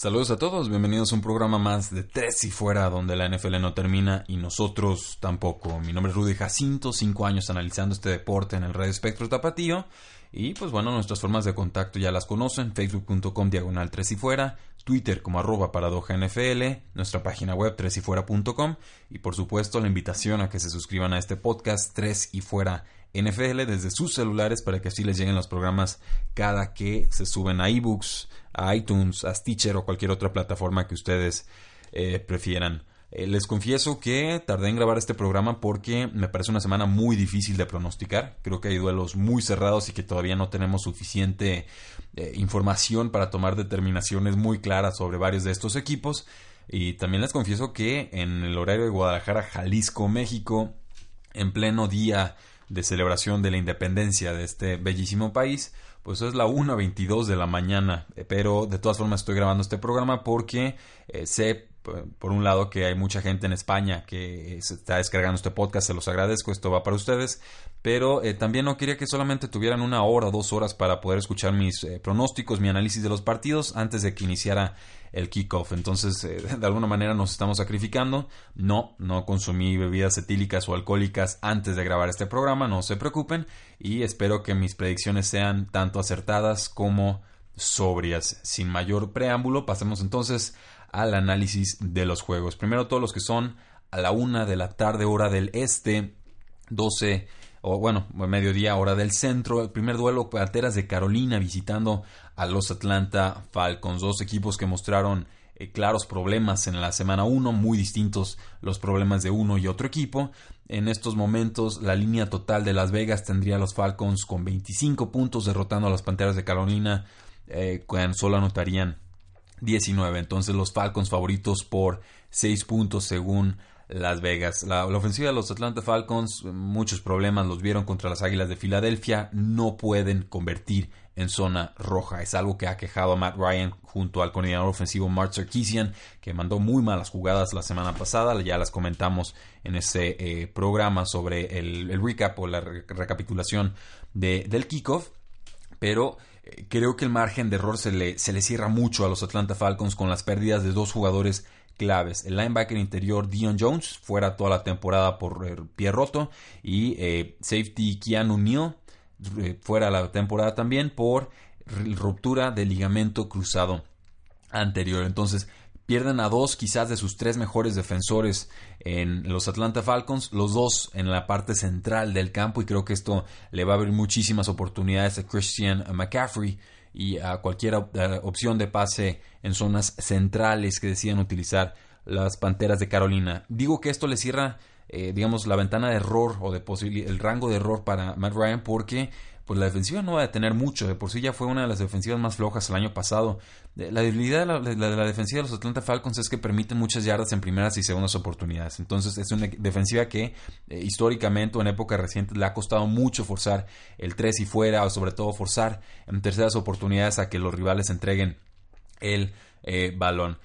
Saludos a todos, bienvenidos a un programa más de Tres y Fuera, donde la NFL no termina y nosotros tampoco. Mi nombre es Rudy Jacinto, cinco años analizando este deporte en el Red Espectro Tapatío. Y pues bueno, nuestras formas de contacto ya las conocen, facebook.com diagonal Tres y Fuera, Twitter como arroba paradoja NFL, nuestra página web tresyfuera.com y por supuesto la invitación a que se suscriban a este podcast Tres y Fuera NFL desde sus celulares para que así les lleguen los programas cada que se suben a ebooks, a iTunes, a Stitcher o cualquier otra plataforma que ustedes eh, prefieran. Eh, les confieso que tardé en grabar este programa porque me parece una semana muy difícil de pronosticar. Creo que hay duelos muy cerrados y que todavía no tenemos suficiente eh, información para tomar determinaciones muy claras sobre varios de estos equipos. Y también les confieso que en el horario de Guadalajara, Jalisco, México, en pleno día de celebración de la independencia de este bellísimo país, pues es la 1.22 de la mañana, eh, pero de todas formas estoy grabando este programa porque eh, sé, por un lado, que hay mucha gente en España que se está descargando este podcast, se los agradezco, esto va para ustedes, pero eh, también no quería que solamente tuvieran una hora o dos horas para poder escuchar mis pronósticos, mi análisis de los partidos antes de que iniciara el kickoff. Entonces, eh, de alguna manera nos estamos sacrificando. No, no consumí bebidas etílicas o alcohólicas antes de grabar este programa, no se preocupen. Y espero que mis predicciones sean tanto acertadas como sobrias. Sin mayor preámbulo, pasemos entonces al análisis de los juegos. Primero todos los que son a la una de la tarde hora del este, 12 o bueno, mediodía hora del centro. El primer duelo, Panteras de Carolina visitando a los Atlanta Falcons. Dos equipos que mostraron eh, claros problemas en la semana 1, muy distintos los problemas de uno y otro equipo. En estos momentos, la línea total de Las Vegas tendría a los Falcons con 25 puntos, derrotando a las Panteras de Carolina, eh, solo anotarían 19. Entonces, los Falcons favoritos por 6 puntos según las Vegas. La, ofensiva de los Atlanta Falcons, muchos problemas los vieron contra las Águilas de Filadelfia, no pueden convertir en zona roja. Es algo que ha quejado a Matt Ryan junto al coordinador ofensivo Mark Sarkisian, que mandó muy malas jugadas la semana pasada. Ya las comentamos en ese eh, programa sobre el, recap o la recapitulación del kickoff. Pero eh, creo que el margen de error se le, se le cierra mucho a los Atlanta Falcons con las pérdidas de dos jugadores claves. El linebacker interior Dion Jones, fuera toda la temporada por eh, pie roto. Y eh, safety Keanu Neal, eh, fuera la temporada también por ruptura del ligamento cruzado anterior. Entonces, pierden a dos quizás de sus tres mejores defensores en los Atlanta Falcons, los dos en la parte central del campo y creo que esto le va a abrir muchísimas oportunidades a Christian McCaffrey y a cualquier opción de pase en zonas centrales que decidan utilizar las Panteras de Carolina. Digo que esto le cierra, eh, digamos, la ventana de error o de el rango de error para Matt Ryan porque pues la defensiva no va a tener mucho. De por sí ya fue una de las defensivas más flojas el año pasado. La debilidad de la, defensiva de los Atlanta Falcons es que permiten muchas yardas en primeras y segundas oportunidades. Entonces es una defensiva que eh, históricamente o en épocas recientes le ha costado mucho forzar el 3 y fuera o sobre todo forzar en terceras oportunidades a que los rivales entreguen el eh, balón.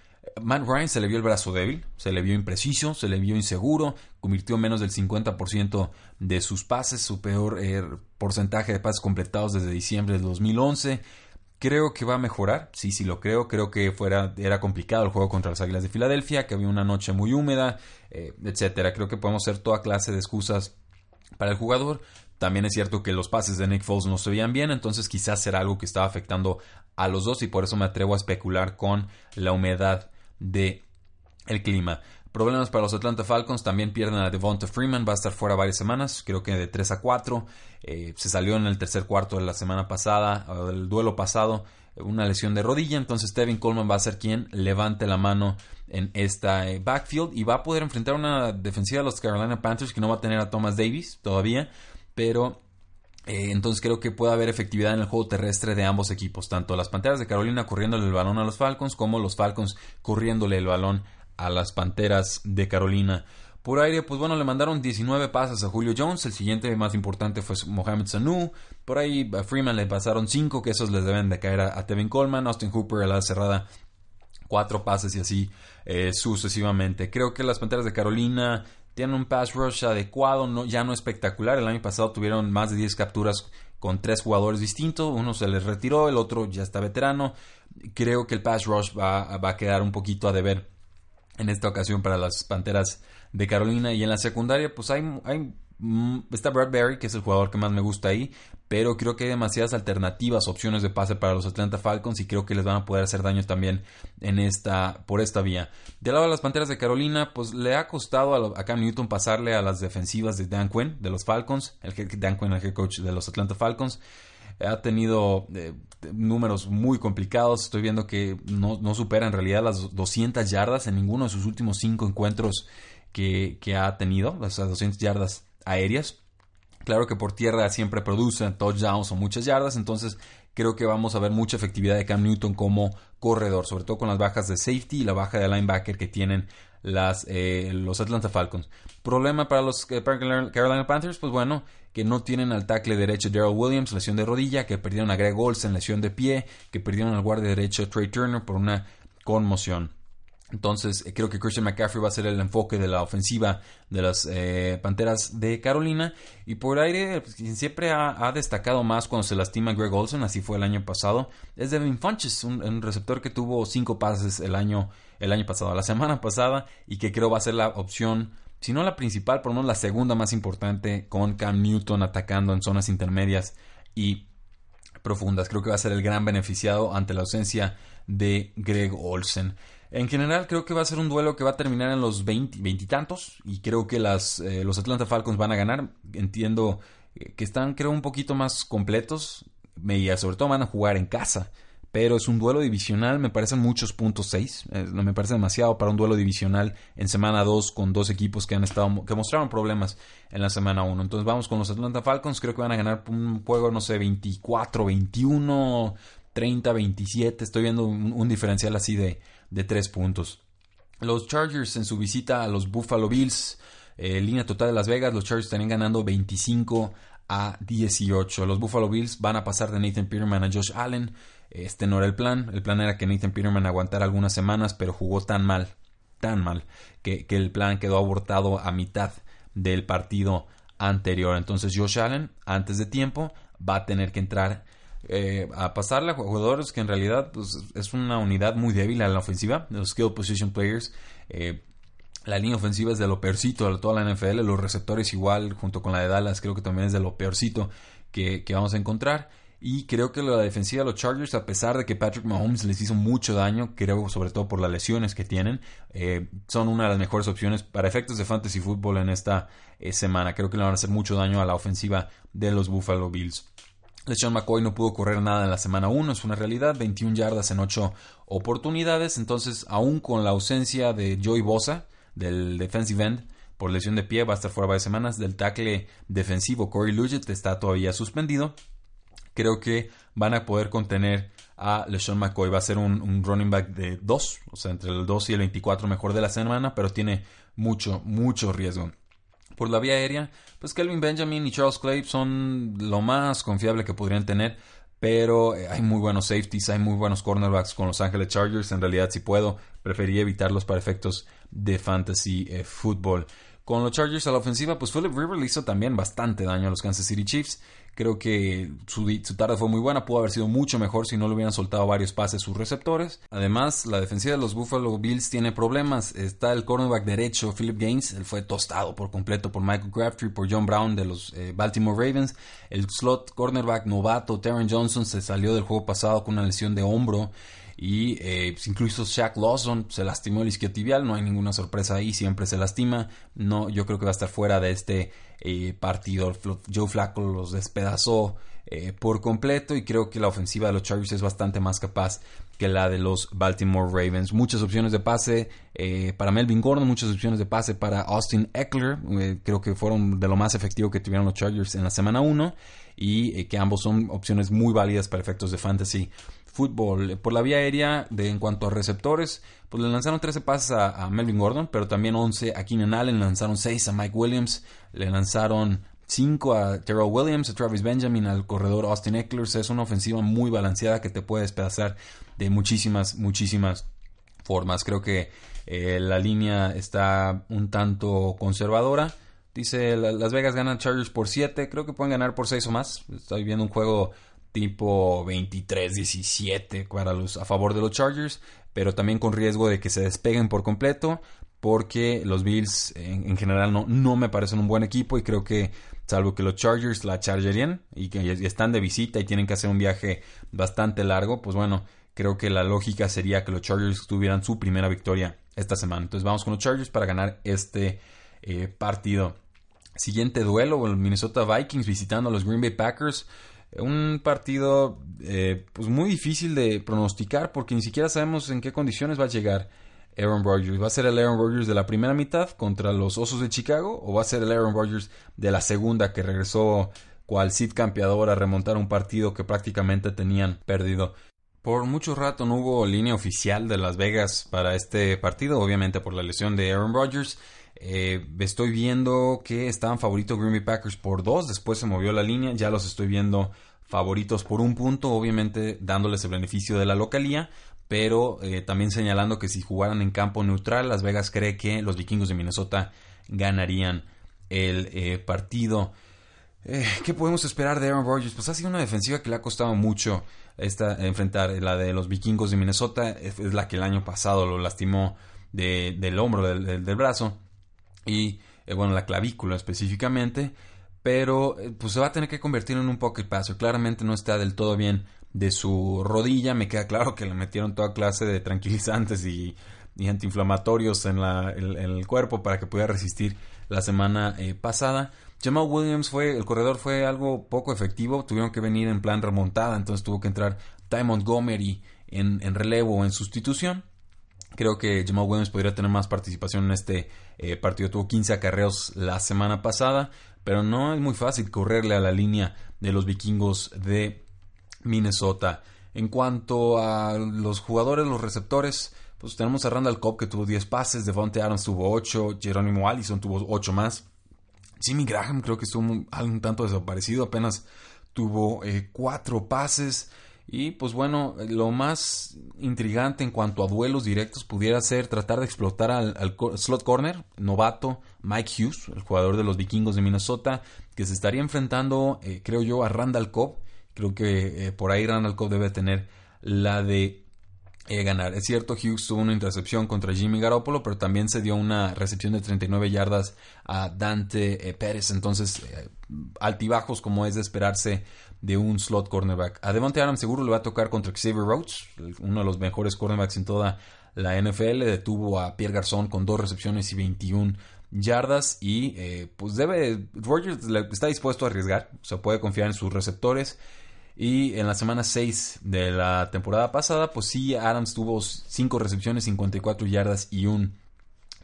Matt Ryan se le vio el brazo débil, se le vio impreciso, se le vio inseguro, convirtió menos del 50% de sus pases, su peor eh, porcentaje de pases completados desde diciembre del 2011. Creo que va a mejorar, sí, sí lo creo. Creo que fuera, era complicado el juego contra las Águilas de Filadelfia, que había una noche muy húmeda, eh, etcétera. Creo que podemos hacer toda clase de excusas para el jugador. También es cierto que los pases de Nick Foles no se veían bien, entonces quizás será algo que estaba afectando a los dos y por eso me atrevo a especular con la humedad de el clima. Problemas para los Atlanta Falcons, también pierden a Devonta Freeman, va a estar fuera varias semanas, creo que de 3 a 4. Eh, se salió en el tercer cuarto de la semana pasada, del duelo pasado, una lesión de rodilla, entonces Tevin Coleman va a ser quien levante la mano en esta eh, backfield y va a poder enfrentar una defensiva de los Carolina Panthers que no va a tener a Thomas Davis todavía, pero Eh, entonces creo que puede haber efectividad en el juego terrestre de ambos equipos, tanto las Panteras de Carolina corriéndole el balón a los Falcons como los Falcons corriéndole el balón a las Panteras de Carolina. Por aire, pues bueno, le mandaron 19 pases a Julio Jones. El siguiente más importante fue Mohamed Sanu. Por ahí a Freeman le pasaron 5, que esos les deben de caer a, Tevin Coleman. Austin Hooper a la cerrada 4 pases y así eh, sucesivamente. Creo que las Panteras de Carolina tienen un pass rush adecuado, no, ya no espectacular. El año pasado tuvieron más de 10 capturas con tres jugadores distintos. Uno se les retiró, el otro ya está veterano. Creo que el pass rush va, va a quedar un poquito a deber en esta ocasión para las Panteras de Carolina. Y en la secundaria, pues hay, hay está Bradbury, que es el jugador que más me gusta ahí, pero creo que hay demasiadas alternativas, opciones de pase para los Atlanta Falcons y creo que les van a poder hacer daño también en esta, por esta vía. Del lado de las Panteras de Carolina, pues le ha costado a, Cam Newton pasarle a las defensivas de Dan Quinn, de los Falcons, el Dan Quinn, el head coach de los Atlanta Falcons ha tenido eh, números muy complicados. Estoy viendo que no, no, supera en realidad las 200 yardas en ninguno de sus últimos cinco encuentros que, ha tenido, sea, 200 yardas aéreas. Claro que por tierra siempre producen touchdowns o muchas yardas, entonces creo que vamos a ver mucha efectividad de Cam Newton como corredor, sobre todo con las bajas de safety y la baja de linebacker que tienen eh, los Atlanta Falcons. Problema para los eh, Carolina Panthers, pues bueno, que no tienen al tackle derecho Daryl Williams, lesión de rodilla, que perdieron a Greg Olsen, lesión de pie, que perdieron al guardia derecho Trey Turner por una conmoción. Entonces, eh, creo que Christian McCaffrey va a ser el enfoque de la ofensiva de las eh, Panteras de Carolina. Y por aire, pues, quien siempre ha, destacado más cuando se lastima Greg Olsen, así fue el año pasado, es Devin Funches, un, receptor que tuvo cinco pases el año, el año pasado, la semana pasada, y que creo va a ser la opción, si no la principal, por lo menos la segunda más importante, con Cam Newton atacando en zonas intermedias y profundas. Creo que va a ser el gran beneficiado ante la ausencia de Greg Olsen. En general creo que va a ser un duelo que va a terminar en los veintitantos y creo que las, eh, los Atlanta Falcons van a ganar. Entiendo eh, que están creo un poquito más completos y sobre todo van a jugar en casa. Pero es un duelo divisional, me parecen muchos puntos 6. Eh, no me parece demasiado para un duelo divisional en semana 2 con dos equipos que han estado que mostraron problemas en la semana 1. Entonces vamos con los Atlanta Falcons, creo que van a ganar un juego, no sé, 24, 21, 30, 27. Estoy viendo un diferencial así de, de tres puntos. Los Chargers en su visita a los Buffalo Bills, eh, línea total de Las Vegas, los Chargers estarían ganando 25 a 18. Los Buffalo Bills van a pasar de Nathan Peterman a Josh Allen. Este no era el plan. El plan era que Nathan Peterman aguantara algunas semanas, pero jugó tan mal, tan mal, que, que el plan quedó abortado a mitad del partido anterior. Entonces Josh Allen, antes de tiempo, va a tener que entrar eh, a pasarle a jugadores que en realidad pues, es una unidad muy débil a la ofensiva, los skill position players. Eh, la línea ofensiva es de lo peorcito de toda la NFL, los receptores igual, junto con la de Dallas, creo que también es de lo peorcito que, vamos a encontrar. Y creo que la defensiva de los Chargers, a pesar de que Patrick Mahomes les hizo mucho daño, creo sobre todo por las lesiones que tienen, eh, son una de las mejores opciones para efectos de fantasy fútbol en esta semana. Creo que le van a hacer mucho daño a la ofensiva de los Buffalo Bills. LeSean McCoy no pudo correr nada en la semana 1, es una realidad, 21 yardas en 8 oportunidades, entonces aún con la ausencia de Joey Bosa, del defensive end, por lesión de pie, va a estar fuera varias semanas, del tackle defensivo Corey Luget está todavía suspendido, creo que van a poder contener a LeSean McCoy, va a ser un, un running back de 2, o sea, entre el 2 y el 24 mejor de la semana, pero tiene mucho, mucho riesgo por la vía aérea, pues Kelvin Benjamin y Charles Clay son lo más confiable que podrían tener. Pero eh, hay muy buenos safeties, hay muy buenos cornerbacks con Los Angeles Chargers. En realidad, si puedo, preferiría evitarlos para efectos de fantasy eh, football. Con los Chargers a la ofensiva, pues Philip Rivers le hizo también bastante daño a los Kansas City Chiefs. Creo que su, tarde fue muy buena, pudo haber sido mucho mejor si no le hubieran soltado varios pases sus receptores. Además, la defensiva de los Buffalo Bills tiene problemas. Está el cornerback derecho, Philip Gaines, él fue tostado por completo por Michael Crabtree, por John Brown de los eh, Baltimore Ravens. El slot cornerback novato, Terran Johnson, se salió del juego pasado con una lesión de hombro. y eh, pues, incluso Shaq Lawson se lastimó el isquiotibial, no hay ninguna sorpresa ahí, siempre se lastima, no, yo creo que va a estar fuera de este eh, partido, Joe Flacco los despedazó eh, por completo y creo que la ofensiva de los Chargers es bastante más capaz que la de los Baltimore Ravens. Muchas opciones de pase para Melvin Gordon, muchas opciones de pase para Austin Eckler, creo que fueron de lo más efectivo que tuvieron los Chargers en la semana 1 y que ambos son opciones muy válidas para efectos de fantasy fútbol. Por la vía aérea, de, en cuanto a receptores, pues le lanzaron 13 pases a, Melvin Gordon, pero también 11 a Keenan Allen, le lanzaron 6 a Mike Williams, le lanzaron 5 a Terrell Williams, a Travis Benjamin, al corredor Austin Eckler. Es una ofensiva muy balanceada que te puede despedazar de muchísimas, muchísimas formas. Creo que eh, la línea está un tanto conservadora. Dice Las Vegas ganan Chargers por 7. Creo que pueden ganar por 6 o más. Estoy viendo un juego tipo 23-17 para los, a favor de los Chargers, pero también con riesgo de que se despeguen por completo, porque los Bills en, general no, no, me parecen un buen equipo y creo que salvo que los Chargers la chargerían y que están de visita y tienen que hacer un viaje bastante largo, pues bueno, creo que la lógica sería que los Chargers tuvieran su primera victoria esta semana. Entonces vamos con los Chargers para ganar este eh, partido. Siguiente duelo, el Minnesota Vikings visitando a los Green Bay Packers. Un partido eh, pues muy difícil de pronosticar porque ni siquiera sabemos en qué condiciones va a llegar Aaron Rodgers. ¿Va a ser el Aaron Rodgers de la primera mitad contra los Osos de Chicago o va a ser el Aaron Rodgers de la segunda que regresó cual Sid campeador a remontar un partido que prácticamente tenían perdido? Por mucho rato no hubo línea oficial de Las Vegas para este partido, obviamente por la lesión de Aaron Rodgers. Eh, estoy viendo que estaban favoritos Green Bay Packers por dos, después se movió la línea, ya los estoy viendo favoritos por un punto, obviamente dándoles el beneficio de la localía, pero eh, también señalando que si jugaran en campo neutral, Las Vegas cree que los vikingos de Minnesota ganarían el eh, partido. ¿Qué podemos esperar de Aaron Rodgers? Pues ha sido una defensiva que le ha costado mucho esta, enfrentar. La de los vikingos de Minnesota es, la que el año pasado lo lastimó del hombro, del brazo y eh, bueno, la clavícula específicamente, pero eh, pues se va a tener que convertir en un pocket passer. Claramente no está del todo bien de su rodilla, me queda claro que le metieron toda clase de tranquilizantes y, antiinflamatorios en, la, el cuerpo para que pudiera resistir la semana eh, pasada. Jamal Williams fue, el corredor fue algo poco efectivo, tuvieron que venir en plan remontada, entonces tuvo que entrar Ty Montgomery en, en relevo o en sustitución. Creo que Jamal Williams podría tener más participación en este eh, partido. Tuvo 15 acarreos la semana pasada, pero no es muy fácil correrle a la línea de los vikingos de Minnesota. En cuanto a los jugadores, los receptores, pues tenemos a Randall Cobb que tuvo 10 pases, Devontae Adams tuvo 8, Jerónimo Allison tuvo 8 más. Jimmy Graham creo que estuvo un, tanto desaparecido, apenas tuvo 4 eh, pases. Y pues bueno, lo más intrigante en cuanto a duelos directos pudiera ser tratar de explotar al, slot corner, novato Mike Hughes, el jugador de los vikingos de Minnesota, que se estaría enfrentando, eh, creo yo, a Randall Cobb. Creo que eh, por ahí Randall Cobb debe tener la de eh, ganar. Es cierto, Hughes tuvo una intercepción contra Jimmy Garoppolo, pero también se dio una recepción de 39 yardas a Dante Pérez. Entonces, altibajos como es de esperarse de un slot cornerback. A Devontae Adams seguro le va a tocar contra Xavier Rhodes, uno de los mejores cornerbacks en toda la NFL. Detuvo a Pierre Garzón con dos recepciones y 21 yardas. Y eh, pues debe. Rogers está dispuesto a arriesgar. O sea, puede confiar en sus receptores. Y en la semana 6 de la temporada pasada, pues sí, Adams tuvo 5 recepciones, 54 yardas y un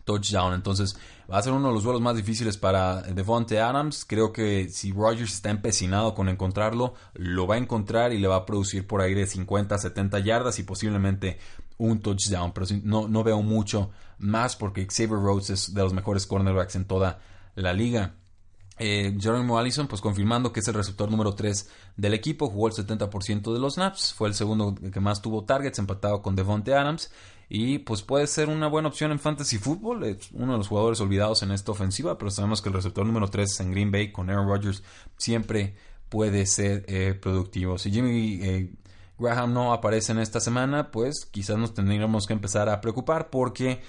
touchdown. Entonces va a ser uno de los duelos más difíciles para Devonte Adams. Creo que si Rogers está empecinado con encontrarlo, lo va a encontrar y le va a producir por ahí de 50 70 yardas y posiblemente un touchdown. Pero no, no veo mucho más porque Xavier Rhodes es de los mejores cornerbacks en toda la liga. Eh, Jeremy Allison, pues confirmando que es el receptor número 3 del equipo, jugó el 70% de los snaps, fue el segundo que más tuvo targets, empatado con Devonte Adams. Y pues puede ser una buena opción en fantasy football. Es uno de los jugadores olvidados en esta ofensiva, pero sabemos que el receptor número 3 en Green Bay con Aaron Rodgers siempre puede ser eh, productivo. Si Jimmy eh, Graham no aparece en esta semana, pues quizás nos tendríamos que empezar a preocupar porque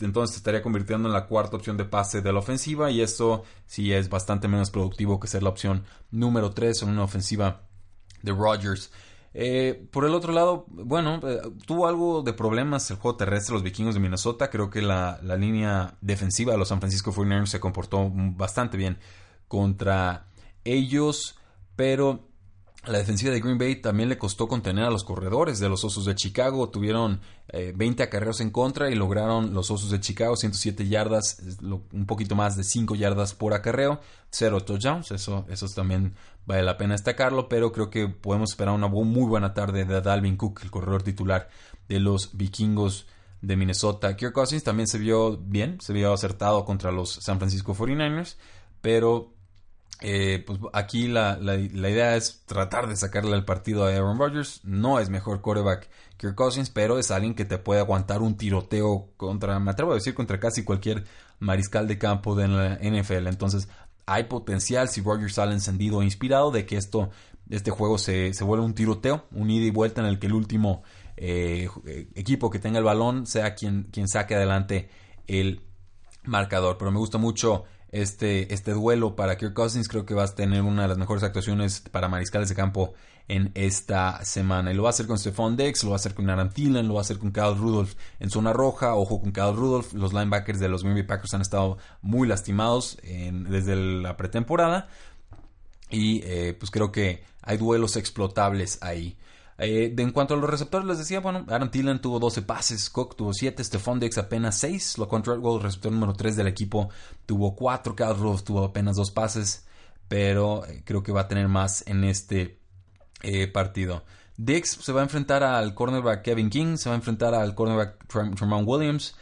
entonces estaría convirtiendo en la cuarta opción de pase de la ofensiva y esto sí es bastante menos productivo que ser la opción número 3 en una ofensiva de Rodgers. Eh, por el otro lado, bueno, eh, tuvo algo de problemas el juego terrestre los vikingos de Minnesota. Creo que la, la línea defensiva de los San Francisco 49ers se comportó bastante bien contra ellos, pero la defensiva de Green Bay también le costó contener a los corredores de los Osos de Chicago. Tuvieron 20 eh, acarreos en contra y lograron los Osos de Chicago 107 yardas, un poquito más de 5 yardas por acarreo, cero touchdowns. Eso, eso también vale la pena destacarlo, pero creo que podemos esperar una muy buena tarde de Dalvin Cook, el corredor titular de los vikingos de Minnesota. Kirk Cousins también se vio bien, se vio acertado contra los San Francisco 49ers, pero eh, pues aquí la, la, idea es tratar de sacarle el partido a Aaron Rodgers. No es mejor quarterback que Cousins, pero es alguien que te puede aguantar un tiroteo contra, me atrevo a decir, contra casi cualquier mariscal de campo de la NFL. Entonces, hay potencial si Rodgers sale encendido e inspirado de que esto, este juego se, se vuelva un tiroteo, un ida y vuelta en el que el último eh, equipo que tenga el balón sea quien, quien saque adelante el marcador. Pero me gusta mucho este, este duelo para Kirk Cousins. Creo que va a tener una de las mejores actuaciones para mariscales de campo en esta semana. Y lo va a hacer con Stephon Dex, lo va a hacer con Aaron Thielen, lo va a hacer con Kyle Rudolph en zona roja. Ojo con Kyle Rudolph. Los linebackers de los Green Bay Packers han estado muy lastimados desde la pretemporada. Y eh, pues creo que hay duelos explotables ahí. Eh, en cuanto a los receptores, les decía, bueno, Aaron Thielen tuvo 12 pases, Cook tuvo 7, Stephon Diggs apenas 6, lo el receptor número 3 del equipo, tuvo 4, Kyle Rudolph tuvo apenas 2 pases, pero eh, creo que va a tener más en este eh, partido. Diggs se va a enfrentar al cornerback Kevin King, se va a enfrentar al cornerback Tremont Williams.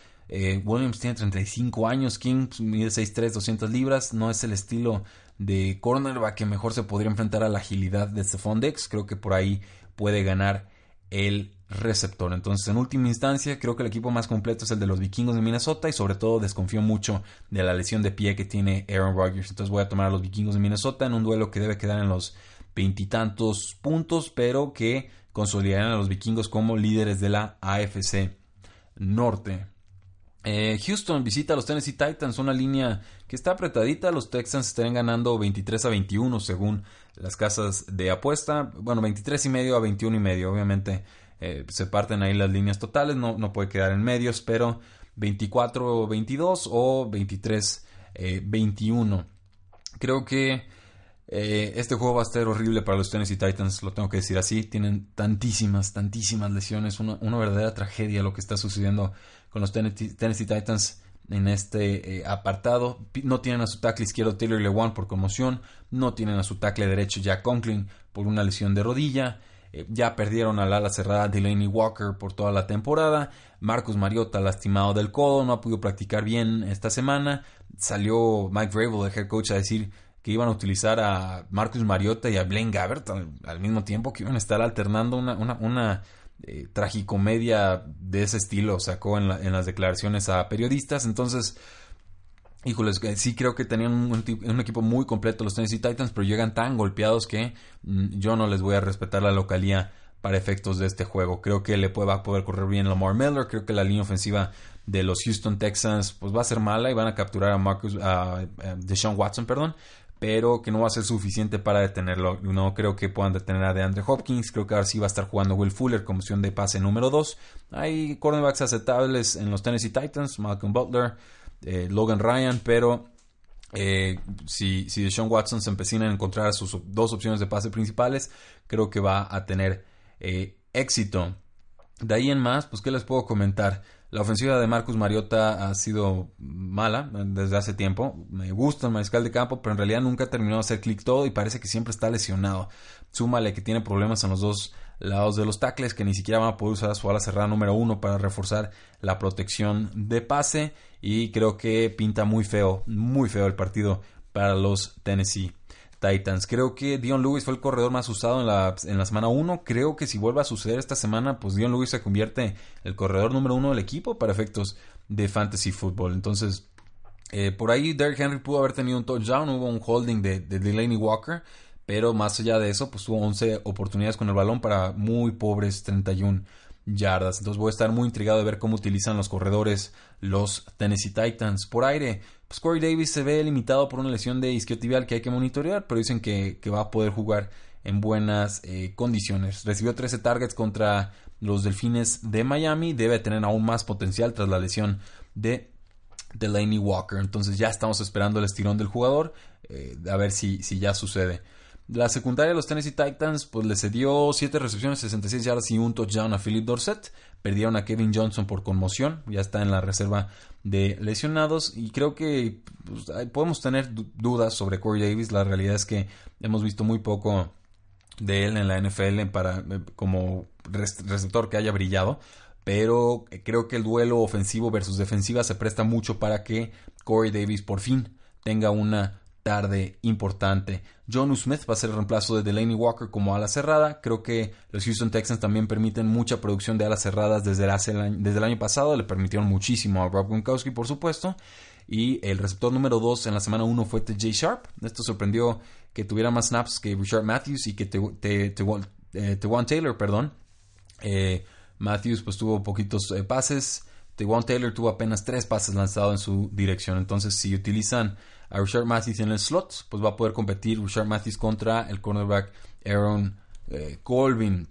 Williams tiene 35 años, King mide 6'3, 200 libras, no es el estilo de cornerback que mejor se podría enfrentar a la agilidad de Stephon Diggs, creo que por ahí puede ganar el receptor. Entonces, en última instancia, creo que el equipo más completo es el de los vikingos de Minnesota y sobre todo desconfío mucho de la lesión de pie que tiene Aaron Rodgers. Entonces voy a tomar a los vikingos de Minnesota en un duelo que debe quedar en los veintitantos puntos, pero que consolidarán a los vikingos como líderes de la AFC Norte. Eh, Houston visita a los Tennessee Titans, una línea que está apretadita. Los Texans estarían ganando 23 a 21 según las casas de apuesta. Bueno, 23 y medio a 21 y medio. Obviamente eh, se parten ahí las líneas totales, no, no puede quedar en medios, pero 24 22 o 23 21. Eh, Creo que este juego va a ser horrible para los Tennessee Titans, lo tengo que decir así. Tienen tantísimas, tantísimas lesiones, una, una verdadera tragedia lo que está sucediendo con los Tennessee, Titans en este eh, apartado. No tienen a su tackle izquierdo Taylor Lewan por conmoción. No tienen a su tackle derecho Jack Conklin por una lesión de rodilla. Eh, ya perdieron al ala cerrada Delaney Walker por toda la temporada. Marcus Mariota lastimado del codo. No ha podido practicar bien esta semana. Salió Mike Vrabel, el head coach, a decir que iban a utilizar a Marcus Mariota y a Blaine Gabbert al, mismo tiempo, que iban a estar alternando una, una, una eh, tragicomedia de ese estilo sacó en, las declaraciones a periodistas. Entonces, híjoles, sí creo que tenían un, equipo muy completo los Tennessee Titans, pero llegan tan golpeados que mm, yo no les voy a respetar la localía para efectos de este juego. Creo que le puede, va a poder correr bien Lamar Miller. Creo que la línea ofensiva de los Houston Texans pues va a ser mala y van a capturar a Marcus, a Deshaun Watson, perdón pero que no va a ser suficiente para detenerlo. No creo que puedan detener a DeAndre Hopkins. Creo que ahora sí va a estar jugando Will Fuller como opción de pase número 2. Hay cornerbacks aceptables en los Tennessee Titans, Malcolm Butler, eh, Logan Ryan, pero eh, si, si Deshaun Watson se empecina a encontrar sus dos opciones de pase principales, creo que va a tener eh, éxito. De ahí en más, pues, ¿qué les puedo comentar? La ofensiva de Marcus Mariota ha sido mala desde hace tiempo. Me gusta el mariscal de campo, pero en realidad nunca ha terminado de hacer clic todo y parece que siempre está lesionado. Súmale que tiene problemas en los dos lados de los tackles, que ni siquiera van a poder usar su ala cerrada número uno para reforzar la protección de pase. Y creo que pinta muy feo, muy feo el partido para los Tennessee Titans. Creo que Dion Lewis fue el corredor más usado en la, en semana 1. Creo que si vuelve a suceder esta semana, pues Dion Lewis se convierte en el corredor número uno del equipo para efectos de fantasy football. Entonces, eh, por ahí Derrick Henry pudo haber tenido un touchdown, hubo un holding de, de Delaney Walker, pero más allá de eso, pues tuvo 11 oportunidades con el balón para muy pobres 31 yardas. Entonces voy a estar muy intrigado de ver cómo utilizan los corredores los Tennessee Titans. Por aire, pues Corey Davis se ve limitado por una lesión de isquiotibial que hay que monitorear, pero dicen que, va a poder jugar en buenas eh, condiciones. Recibió 13 targets contra los Delfines de Miami. Debe tener aún más potencial tras la lesión de Delaney Walker. Entonces ya estamos esperando el estirón del jugador. Eh, a ver si, si ya sucede. La secundaria de los Tennessee Titans pues le cedió 7 recepciones, 66 yardas y un touchdown a Philip Dorset. Perdieron a Kevin Johnson por conmoción, ya está en la reserva de lesionados y creo que pues, podemos tener dudas sobre Corey Davis. La realidad es que hemos visto muy poco de él en la NFL para, eh, como receptor que haya brillado. Pero creo que el duelo ofensivo versus defensiva se presta mucho para que Corey Davis por fin tenga una tarde importante. John Smith va a ser el reemplazo de Delaney Walker como ala cerrada. Creo que los Houston Texans también permiten mucha producción de alas cerradas desde el, desde el año pasado. Le permitieron muchísimo a Rob Gronkowski, por supuesto. Y el receptor número 2 en la semana 1 fue TJ Sharp. Esto sorprendió que tuviera más snaps que Richard Matthews y que Tewan te, Taylor, perdón. Eh, Matthews pues tuvo poquitos eh, pases. Tewan Taylor tuvo apenas tres pases lanzados en su dirección. Entonces, si utilizan a Richard Matthews en el slot, pues va a poder competir Richard Matthews contra el cornerback Aaron eh, Colvin.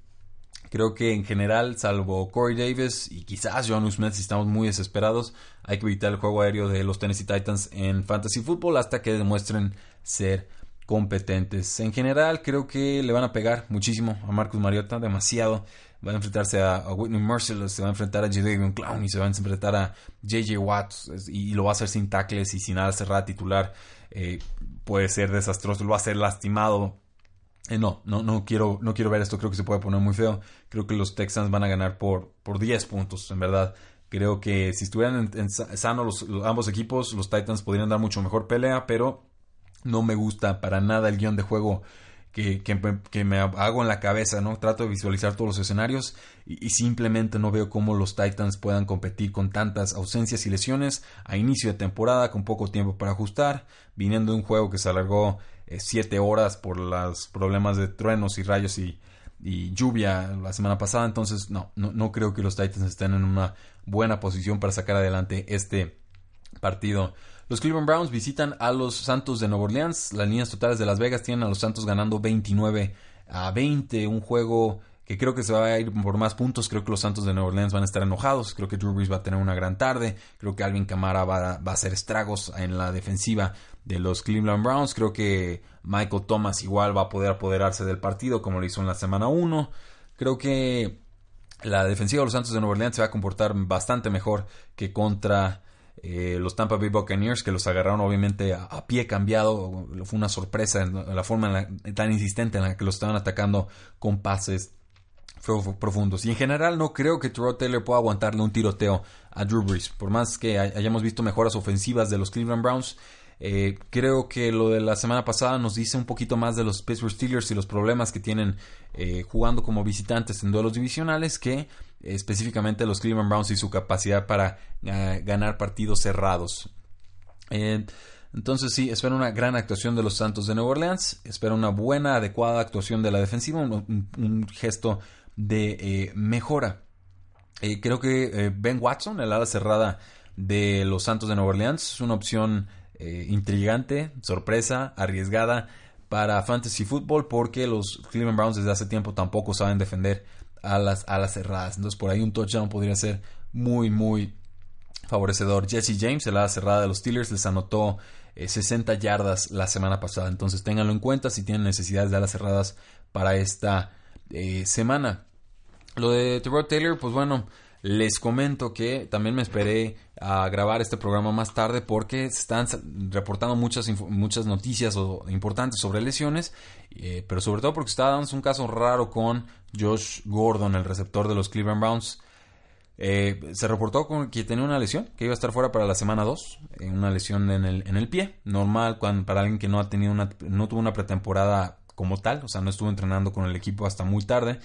Creo que en general, salvo Corey Davis y quizás John Smith, si estamos muy desesperados, hay que evitar el juego aéreo de los Tennessee Titans en Fantasy Football hasta que demuestren ser competentes. En general, creo que le van a pegar muchísimo a Marcus Mariota, demasiado va a enfrentarse a, Whitney Merciless, se va a enfrentar a Jadavion Clown y se va a enfrentar a JJ Watts y, lo va a hacer sin tackles y sin nada cerrada titular. Eh, puede ser desastroso, lo va a hacer lastimado. Eh, no, no, no quiero, no quiero ver esto, creo que se puede poner muy feo. Creo que los Texans van a ganar por, por 10 puntos, en verdad. Creo que si estuvieran en, sanos los, ambos equipos, los Titans podrían dar mucho mejor pelea, pero no me gusta para nada el guion de juego que, me hago en la cabeza, ¿no? Trato de visualizar todos los escenarios y, simplemente no veo cómo los Titans puedan competir con tantas ausencias y lesiones a inicio de temporada, con poco tiempo para ajustar, viniendo de un juego que se alargó 7 eh, horas por los problemas de truenos y rayos y, lluvia la semana pasada. Entonces, no, no, no creo que los Titans estén en una buena posición para sacar adelante este partido. Los Cleveland Browns visitan a los Santos de Nueva Orleans. Las líneas totales de Las Vegas tienen a los Santos ganando 29 a 20. Un juego que creo que se va a ir por más puntos. Creo que los Santos de Nueva Orleans van a estar enojados. Creo que Drew Brees va a tener una gran tarde. Creo que Alvin Kamara va, a hacer estragos en la defensiva de los Cleveland Browns. Creo que Michael Thomas igual va a poder apoderarse del partido como lo hizo en la semana 1. Creo que la defensiva de los Santos de Nueva Orleans se va a comportar bastante mejor que contra eh, los Tampa Bay Buccaneers que los agarraron obviamente a, pie cambiado. Fue una sorpresa en la forma tan insistente en la que los estaban atacando con pases profundos. Y en general no creo que Terrell Taylor pueda aguantarle un tiroteo a Drew Brees. Por más que hayamos visto mejoras ofensivas de los Cleveland Browns, eh, creo que lo de la semana pasada nos dice un poquito más de los Pittsburgh Steelers y los problemas que tienen eh, jugando como visitantes en duelos divisionales que específicamente los Cleveland Browns y su capacidad para eh, ganar partidos cerrados. Eh, entonces sí, espero una gran actuación de los Santos de Nueva Orleans, espero una buena, adecuada actuación de la defensiva, un, gesto de eh, mejora. creo que Ben Watson, el ala cerrada de los Santos de Nueva Orleans, es una opción intrigante, sorpresa, arriesgada para Fantasy Football porque los Cleveland Browns desde hace tiempo tampoco saben defender a las alas cerradas. Entonces por ahí un touchdown podría ser muy, muy favorecedor. Jesse James, el ala cerrada de los Steelers, les anotó 60 eh, yardas la semana pasada. Entonces ténganlo en cuenta si tienen necesidades de alas cerradas para esta eh, semana. Lo de Terrell Taylor, pues bueno, les comento que también me esperé a grabar este programa más tarde porque están reportando muchas, muchas noticias importantes sobre lesiones, eh, pero sobre todo porque está dando un caso raro con Josh Gordon, el receptor de los Cleveland Browns. Eh, se reportó con que tenía una lesión, que iba a estar fuera para la semana 2, eh, una lesión en el, en el pie, normal para alguien que no, ha tenido una, no tuvo una pretemporada como tal, o sea, no estuvo entrenando con el equipo hasta muy tarde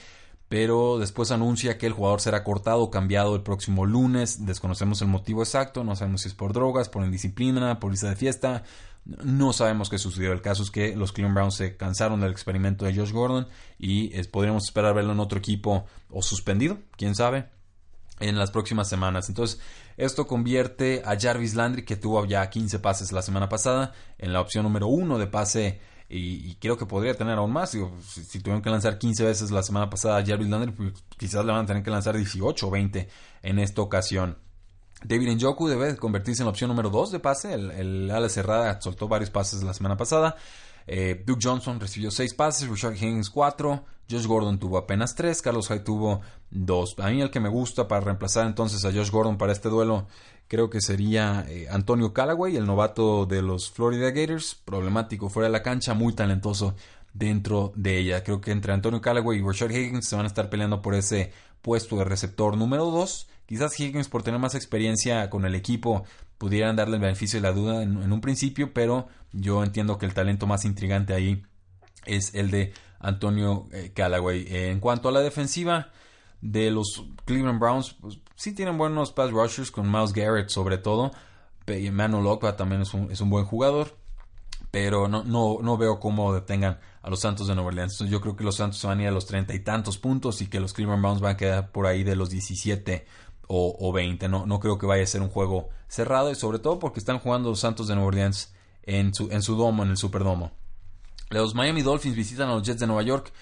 pero después anuncia que el jugador será cortado o cambiado el próximo lunes. Desconocemos el motivo exacto, no sabemos si es por drogas, por indisciplina, por lista de fiesta. No sabemos qué sucedió. El caso es que los Cleveland Browns se cansaron del experimento de Josh Gordon y podríamos esperar verlo en otro equipo o suspendido, quién sabe, en las próximas semanas. Entonces, esto convierte a Jarvis Landry, que tuvo ya 15 pases la semana pasada, en la opción número uno de pase y, creo que podría tener aún más. si, tuvieron que lanzar 15 veces la semana pasada a Jarvis Landry, pues quizás le van a tener que lanzar 18 o 20 en esta ocasión. David Njoku debe convertirse en la opción número 2 de pase. El, ala cerrada soltó varios pases la semana pasada. Eh, Duke Johnson recibió 6 pases, Richard Higgins 4, Josh Gordon tuvo apenas 3, Carlos Hyde tuvo 2. A mí el que me gusta para reemplazar entonces a Josh Gordon para este duelo creo que sería eh, Antonio Callaway, el novato de los Florida Gators, problemático fuera de la cancha, muy talentoso dentro de ella. Creo que entre Antonio Callaway y Richard Higgins se van a estar peleando por ese puesto de receptor número 2. Quizás Higgins por tener más experiencia con el equipo pudieran darle el beneficio de la duda en, un principio, pero yo entiendo que el talento más intrigante ahí es el de Antonio eh, Callaway. en cuanto a la defensiva, de los Cleveland Browns, pues, sí tienen buenos pass rushers con Miles Garrett sobre todo. Manu Lokva también es un, es un, buen jugador. Pero no, no, no veo cómo detengan a los Santos de Nueva Orleans. yo creo que los Santos van a ir a los treinta y tantos puntos y que los Cleveland Browns van a quedar por ahí de los 17 o, o 20. No, no creo que vaya a ser un juego cerrado y sobre todo porque están jugando los Santos de Nueva Orleans en su, en su domo, en el Superdomo. Los Miami Dolphins visitan a los Jets de Nueva York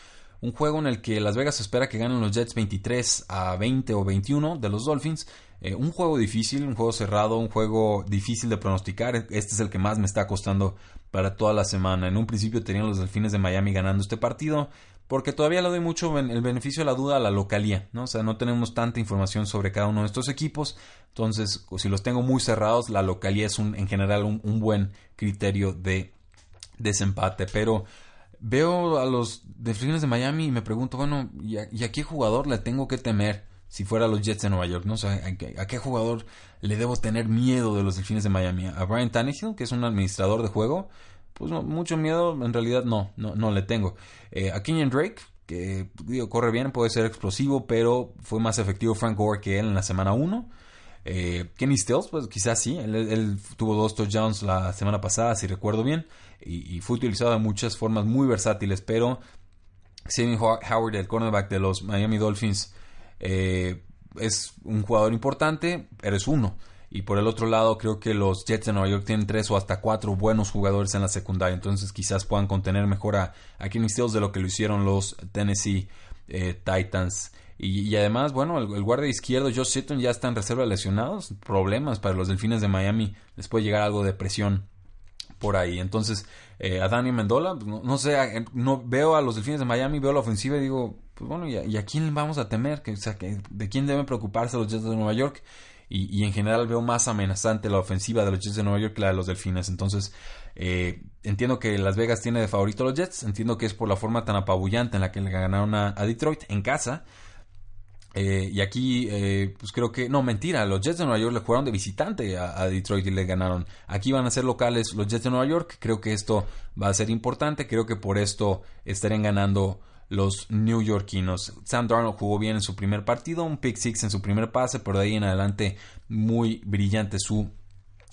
un juego en el que Las Vegas espera que ganen los Jets 23 a 20 o 21 de los Dolphins. Eh, un juego difícil, un juego cerrado, un juego difícil de pronosticar. Este es el que más me está costando para toda la semana. En un principio tenían los Delfines de Miami ganando este partido, porque todavía le doy mucho el beneficio de la duda a la localía, ¿no? O sea, no tenemos tanta información sobre cada uno de estos equipos, entonces, si los tengo muy cerrados, la localía es un, en general un, buen criterio de desempate, pero veo a los Delfines de Miami y me pregunto, bueno, ¿y a, qué jugador le tengo que temer si fuera a los Jets de Nueva York? ¿no? O ¿a, qué jugador le debo tener miedo de los Delfines de Miami? ¿A Brian Tannehill, que es un administrador de juego? Pues mucho miedo en realidad no, no, no le tengo. Eh, a Kenyon Drake, que corre bien, puede ser explosivo, pero fue más efectivo Frank Gore que él en la semana 1. Eh, Kenny Stills, pues quizás sí, él, tuvo dos touchdowns la semana pasada, si recuerdo bien, y, fue utilizado de muchas formas muy versátiles, pero Sammy Howard, el cornerback de los Miami Dolphins, eh, es un jugador importante, eres uno. Y por el otro lado, creo que los Jets de Nueva York tienen tres o hasta cuatro buenos jugadores en la secundaria. Entonces quizás puedan contener mejor a, Kenny Stills de lo que lo hicieron los Tennessee eh, Titans. Y, además, bueno, el, guardia izquierdo, Josh Sitton, ya está en reserva lesionados. Problemas para los delfines de Miami. Les puede llegar algo de presión por ahí. Entonces, eh, a Dani Mendola, pues, no, sé, no veo a los delfines de Miami, veo la ofensiva y digo, pues bueno, ¿y a, quién vamos a temer? Que, o sea, que, ¿de quién deben preocuparse los Jets de Nueva York? Y, en general veo más amenazante la ofensiva de los Jets de Nueva York que la de los Delfines. Entonces, eh, entiendo que Las Vegas tiene de favorito a los Jets. Entiendo que es por la forma tan apabullante en la que le ganaron a Detroit en casa. Eh, y aquí, eh, pues creo que, no, mentira, los Jets de Nueva York le jugaron de visitante a, Detroit y le ganaron. Aquí van a ser locales los Jets de Nueva York. Creo que esto va a ser importante. Creo que por esto estarían ganando los New Yorkinos. Sam Darnold jugó bien en su primer partido, un pick six en su primer pase, pero de ahí en adelante muy brillante su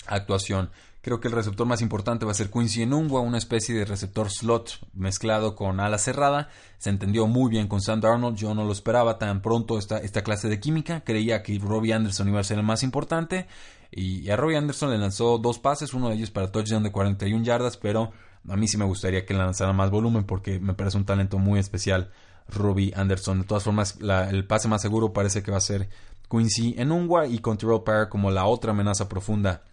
actuación. Creo que el receptor más importante va a ser Quincy Enungwa, una especie de receptor slot mezclado con ala cerrada. Se entendió muy bien con Sam Darnold. Yo no lo esperaba tan pronto esta, esta clase de química. Creía que Robbie Anderson iba a ser el más importante. Y a Robbie Anderson le lanzó dos pases, uno de ellos para touchdown de 41 yardas, pero a mí sí me gustaría que lanzara más volumen porque me parece un talento muy especial Robbie Anderson. De todas formas, el pase más seguro parece que va a ser Quincy Enungwa y con Terrell Parr como la otra amenaza profunda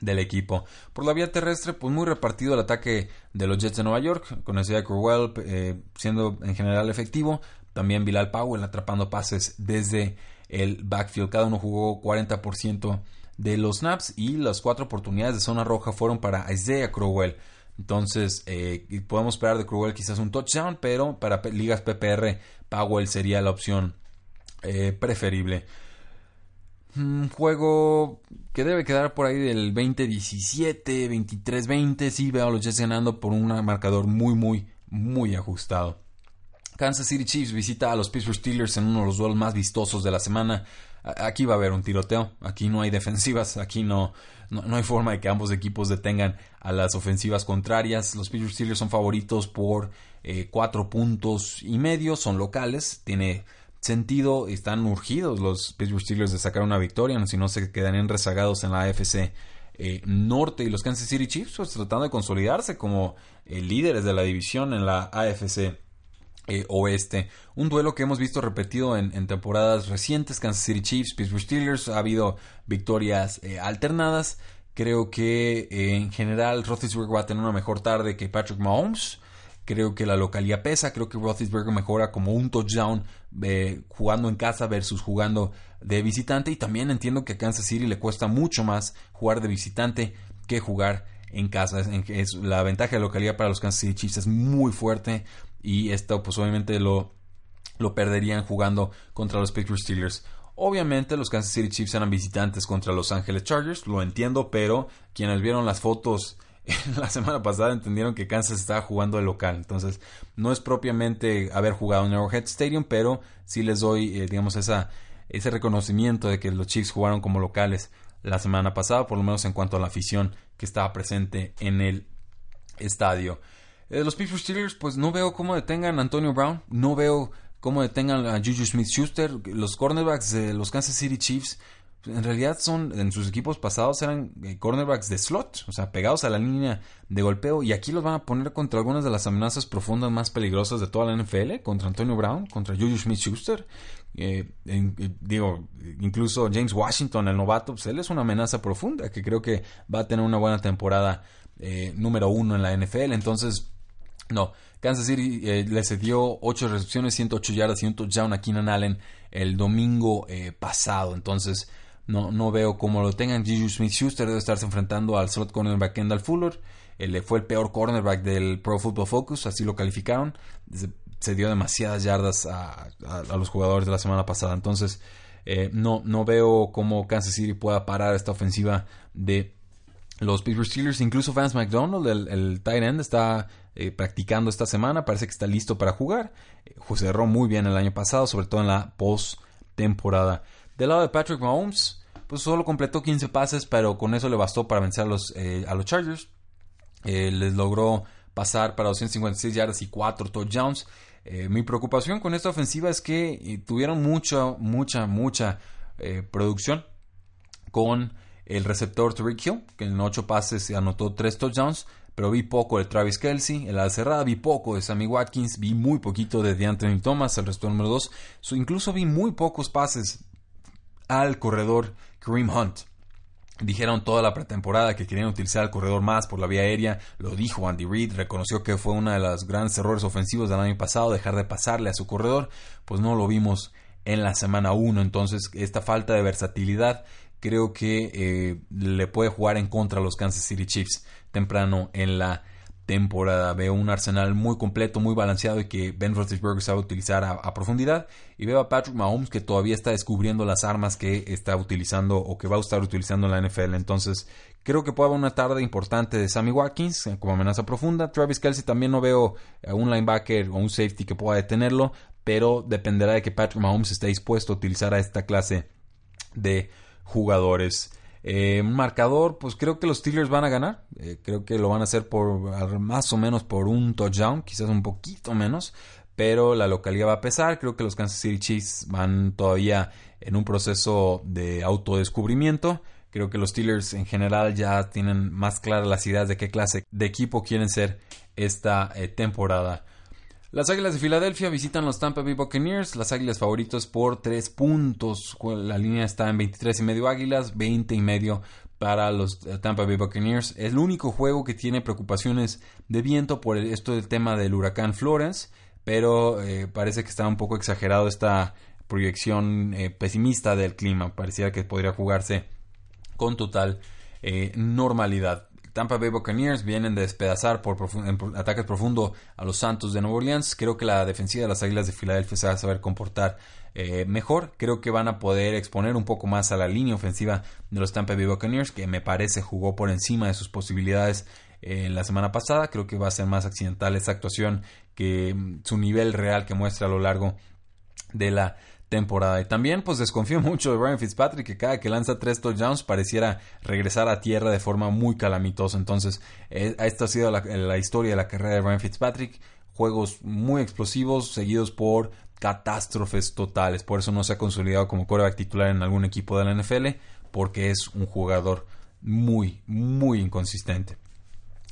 del equipo. Por la vía terrestre, pues muy repartido el ataque de los Jets de Nueva York, con de Crowell eh, siendo en general efectivo, también Bilal Powell atrapando pases desde el backfield. Cada uno jugó 40% de los snaps y las cuatro oportunidades de zona roja fueron para Isaiah Crowell. Entonces, eh, podemos esperar de Crowell quizás un touchdown, pero para ligas PPR, Powell sería la opción eh, preferible. Un juego que debe quedar por ahí del 2017, 23-20. Sí, veo a los Jets ganando por un marcador muy, muy, muy ajustado. Kansas City Chiefs visita a los Pittsburgh Steelers en uno de los duelos más vistosos de la semana. Aquí va a haber un tiroteo. Aquí no hay defensivas. Aquí no, no, hay forma de que ambos equipos detengan a las ofensivas contrarias. Los Pittsburgh Steelers son favoritos por eh, cuatro puntos y medio. Son locales. Tiene sentido están urgidos los Pittsburgh Steelers de sacar una victoria, si no se quedarían rezagados en la AFC eh, norte y los Kansas City Chiefs pues, tratando de consolidarse como eh, líderes de la división en la AFC. Oeste. Un duelo que hemos visto repetido en, temporadas recientes. Kansas City Chiefs, Pittsburgh Steelers. Ha habido victorias alternadas. Creo que en general Roethlisberger va a tener una mejor tarde que Patrick Mahomes. Creo que la localidad pesa. Creo que Roethlisberger mejora como un touchdown eh, jugando en casa versus jugando de visitante. Y también entiendo que a Kansas City le cuesta mucho más jugar de visitante que jugar en casa. Es, la ventaja de localidad para los Kansas City Chiefs es muy fuerte. Y esto, pues obviamente lo, lo perderían jugando contra los Pittsburgh Steelers. Obviamente los Kansas City Chiefs eran visitantes contra los Angeles Chargers, lo entiendo, pero quienes vieron las fotos la semana pasada entendieron que Kansas estaba jugando de local. Entonces, no es propiamente haber jugado en Arrowhead Stadium, pero sí les doy, eh, digamos, esa, ese reconocimiento de que los Chiefs jugaron como locales la semana pasada, por lo menos en cuanto a la afición que estaba presente en el estadio. Eh, los Pittsburgh Steelers, pues no veo cómo detengan a Antonio Brown, no veo cómo detengan a Juju Smith Schuster. Los cornerbacks de los Kansas City Chiefs en realidad son, en sus equipos pasados eran eh, cornerbacks de slot, o sea, pegados a la línea de golpeo, y aquí los van a poner contra algunas de las amenazas profundas más peligrosas de toda la NFL, contra Antonio Brown, contra Juju Smith-Schuster, eh, eh, digo, incluso James Washington, el novato, pues él es una amenaza profunda, que creo que va a tener una buena temporada número uno en la NFL, entonces, no, Kansas City le cedió 8 recepciones, 108 yardas y un touchdown a Keenan Allen el domingo pasado, entonces no, no veo cómo lo tengan. Juju Smith Schuster debe estarse enfrentando al slot cornerback Kendall Fuller. Él fue el peor cornerback del Pro Football Focus, así lo calificaron. Se, dio demasiadas yardas a, los jugadores de la semana pasada. Entonces, eh, no, no veo cómo Kansas City pueda parar esta ofensiva de los Pittsburgh Steelers. Incluso Vance McDonald, el, tight end, está eh, practicando esta semana. Parece que está listo para jugar. Eh, cerró muy bien el año pasado, sobre todo en la post-temporada. Del lado de Patrick Mahomes, pues solo completó 15 pases, pero con eso le bastó para vencer a los, eh, Chargers. Eh, les logró pasar para 256 yardas y 4 touchdowns. Mi preocupación con esta ofensiva es que tuvieron mucha, mucha, mucha producción con el receptor Tariq Hill, que en 8 pases anotó 3 touchdowns, pero vi poco de Travis Kelsey, en la cerrada vi poco de Sammy Watkins, vi muy poquito de DeAnthony Thomas, el resto número 2, incluso vi muy pocos pases al corredor Kareem Hunt. Dijeron toda la pretemporada que querían utilizar el corredor más por la vía aérea. Lo dijo Andy Reid. Reconoció que fue uno de los grandes errores ofensivos del año pasado dejar de pasarle a su corredor. Pues no lo vimos en la semana 1. Entonces, esta falta de versatilidad creo que eh, le puede jugar en contra a los Kansas City Chiefs temprano en la temporada. Veo un arsenal muy completo, muy balanceado y que Ben Roethlisberger sabe utilizar a, profundidad. Y veo a Patrick Mahomes que todavía está descubriendo las armas que está utilizando o que va a estar utilizando en la NFL. Entonces, creo que puede haber una tarde importante de Sammy Watkins eh, como amenaza profunda. Travis Kelsey también no veo a un linebacker o un safety que pueda detenerlo, pero dependerá de que Patrick Mahomes esté dispuesto a utilizar a esta clase de jugadores. Eh, un marcador, pues creo que los Steelers van a ganar. Eh, creo que lo van a hacer por más o menos por un touchdown, quizás un poquito menos. Pero la localidad va a pesar. Creo que los Kansas City Chiefs van todavía en un proceso de autodescubrimiento. Creo que los Steelers en general ya tienen más claras las ideas de qué clase de equipo quieren ser esta eh, temporada. Las Águilas de Filadelfia visitan los Tampa Bay Buccaneers. Las Águilas favoritos por 3 puntos. La línea está en 23 y medio Águilas, 20 y medio para los eh, Tampa Bay Buccaneers. Es el único juego que tiene preocupaciones de viento por esto del tema del huracán Florence, pero eh, parece que está un poco exagerado esta proyección eh, pesimista del clima. Parecía que podría jugarse con total normalidad. Tampa Bay Buccaneers vienen de despedazar por ataques profundos a los Santos de Nueva Orleans. Creo que la defensiva de las Águilas de Filadelfia se va a saber comportar eh, mejor. Creo que van a poder exponer un poco más a la línea ofensiva de los Tampa Bay Buccaneers, que me parece jugó por encima de sus posibilidades en eh, la semana pasada. Creo que va a ser más accidental esa actuación que mm, su nivel real que muestra a lo largo de la temporada. Y también pues desconfío mucho de Brian Fitzpatrick, que cada que lanza tres touchdowns pareciera regresar a tierra de forma muy calamitosa. Entonces, eh, esta ha sido la, historia de la carrera de Brian Fitzpatrick. Juegos muy explosivos, seguidos por catástrofes totales. Por eso no se ha consolidado como quarterback titular en algún equipo de la NFL, porque es un jugador muy, muy inconsistente.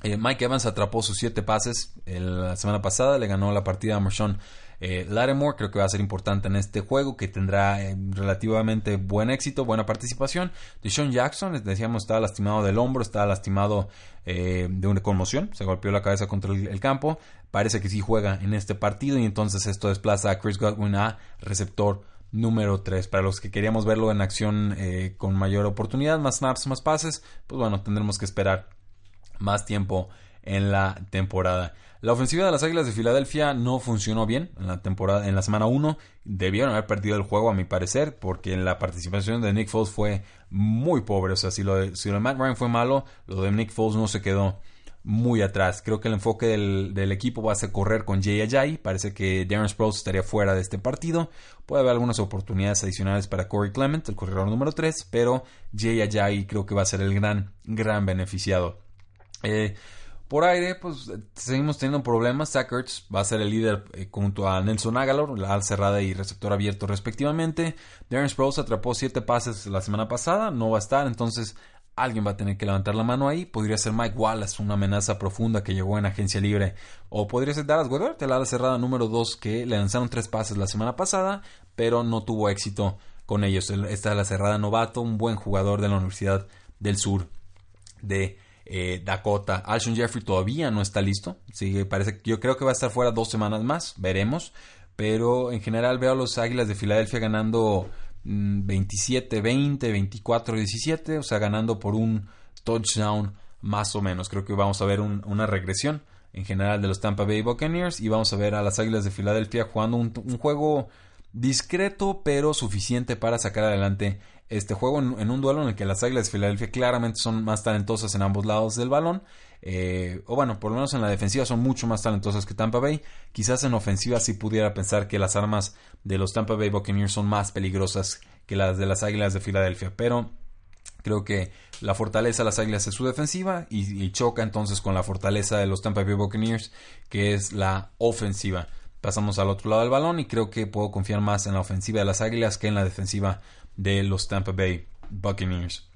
Eh, Mike Evans atrapó sus siete pases la semana pasada, le ganó la partida a Marshawn eh, Lattimore. Creo que va a ser importante en este juego, que tendrá eh, relativamente buen éxito, buena participación. Deshaun Jackson, decíamos, estaba lastimado del hombro, estaba lastimado de una conmoción, se golpeó la cabeza contra el, campo. Parece que sí juega en este partido y entonces esto desplaza a Chris Godwin a receptor número 3. Para los que queríamos verlo en acción con mayor oportunidad, más snaps, más pases, pues bueno, tendremos que esperar más tiempo en la temporada. La ofensiva de las Águilas de Filadelfia no funcionó bien en la temporada, en la semana 1. Debieron haber perdido el juego, a mi parecer, porque la participación de Nick Foles fue muy pobre. O sea, si lo de, si lo Matt Ryan fue malo, lo de Nick Foles no se quedó muy atrás. Creo que el enfoque del, equipo va a ser correr con Jay Ajayi. Parece que Darren Sproles estaría fuera de este partido. Puede haber algunas oportunidades adicionales para Corey Clement, el corredor número 3, pero Jay Ajayi creo que va a ser el gran, gran beneficiado. Eh, por aire, pues seguimos teniendo problemas. Zach va a ser el líder eh, junto a Nelson Agalor, la al cerrada y receptor abierto respectivamente. Darren Sproles atrapó siete pases la semana pasada, no va a estar, entonces alguien va a tener que levantar la mano ahí. Podría ser Mike Wallace, una amenaza profunda que llegó en agencia libre. O podría ser Dallas Goddard, el ala cerrada número 2, que le lanzaron tres pases la semana pasada, pero no tuvo éxito con ellos. Esta es la cerrada novato, un buen jugador de la Universidad del Sur de eh, Dakota. Alshon Jeffrey todavía no está listo. Sigue, parece, yo creo que va a estar fuera dos semanas más. Veremos. Pero en general veo a los Águilas de Filadelfia ganando 27-20, 24-17. O sea, ganando por un touchdown más o menos. Creo que vamos a ver una regresión en general de los Tampa Bay Buccaneers. Y vamos a ver a las Águilas de Filadelfia jugando un, un juego discreto pero suficiente para sacar adelante este juego en, un duelo en el que las Águilas de Filadelfia claramente son más talentosas en ambos lados del balón. Eh, o bueno, por lo menos en la defensiva son mucho más talentosas que Tampa Bay. Quizás en ofensiva sí pudiera pensar que las armas de los Tampa Bay Buccaneers son más peligrosas que las de las Águilas de Filadelfia. Pero creo que la fortaleza de las Águilas es su defensiva y, y choca entonces con la fortaleza de los Tampa Bay Buccaneers, que es la ofensiva. Pasamos al otro lado del balón y creo que puedo confiar más en la ofensiva de las Águilas que en la defensiva de los Tampa Bay Buccaneers.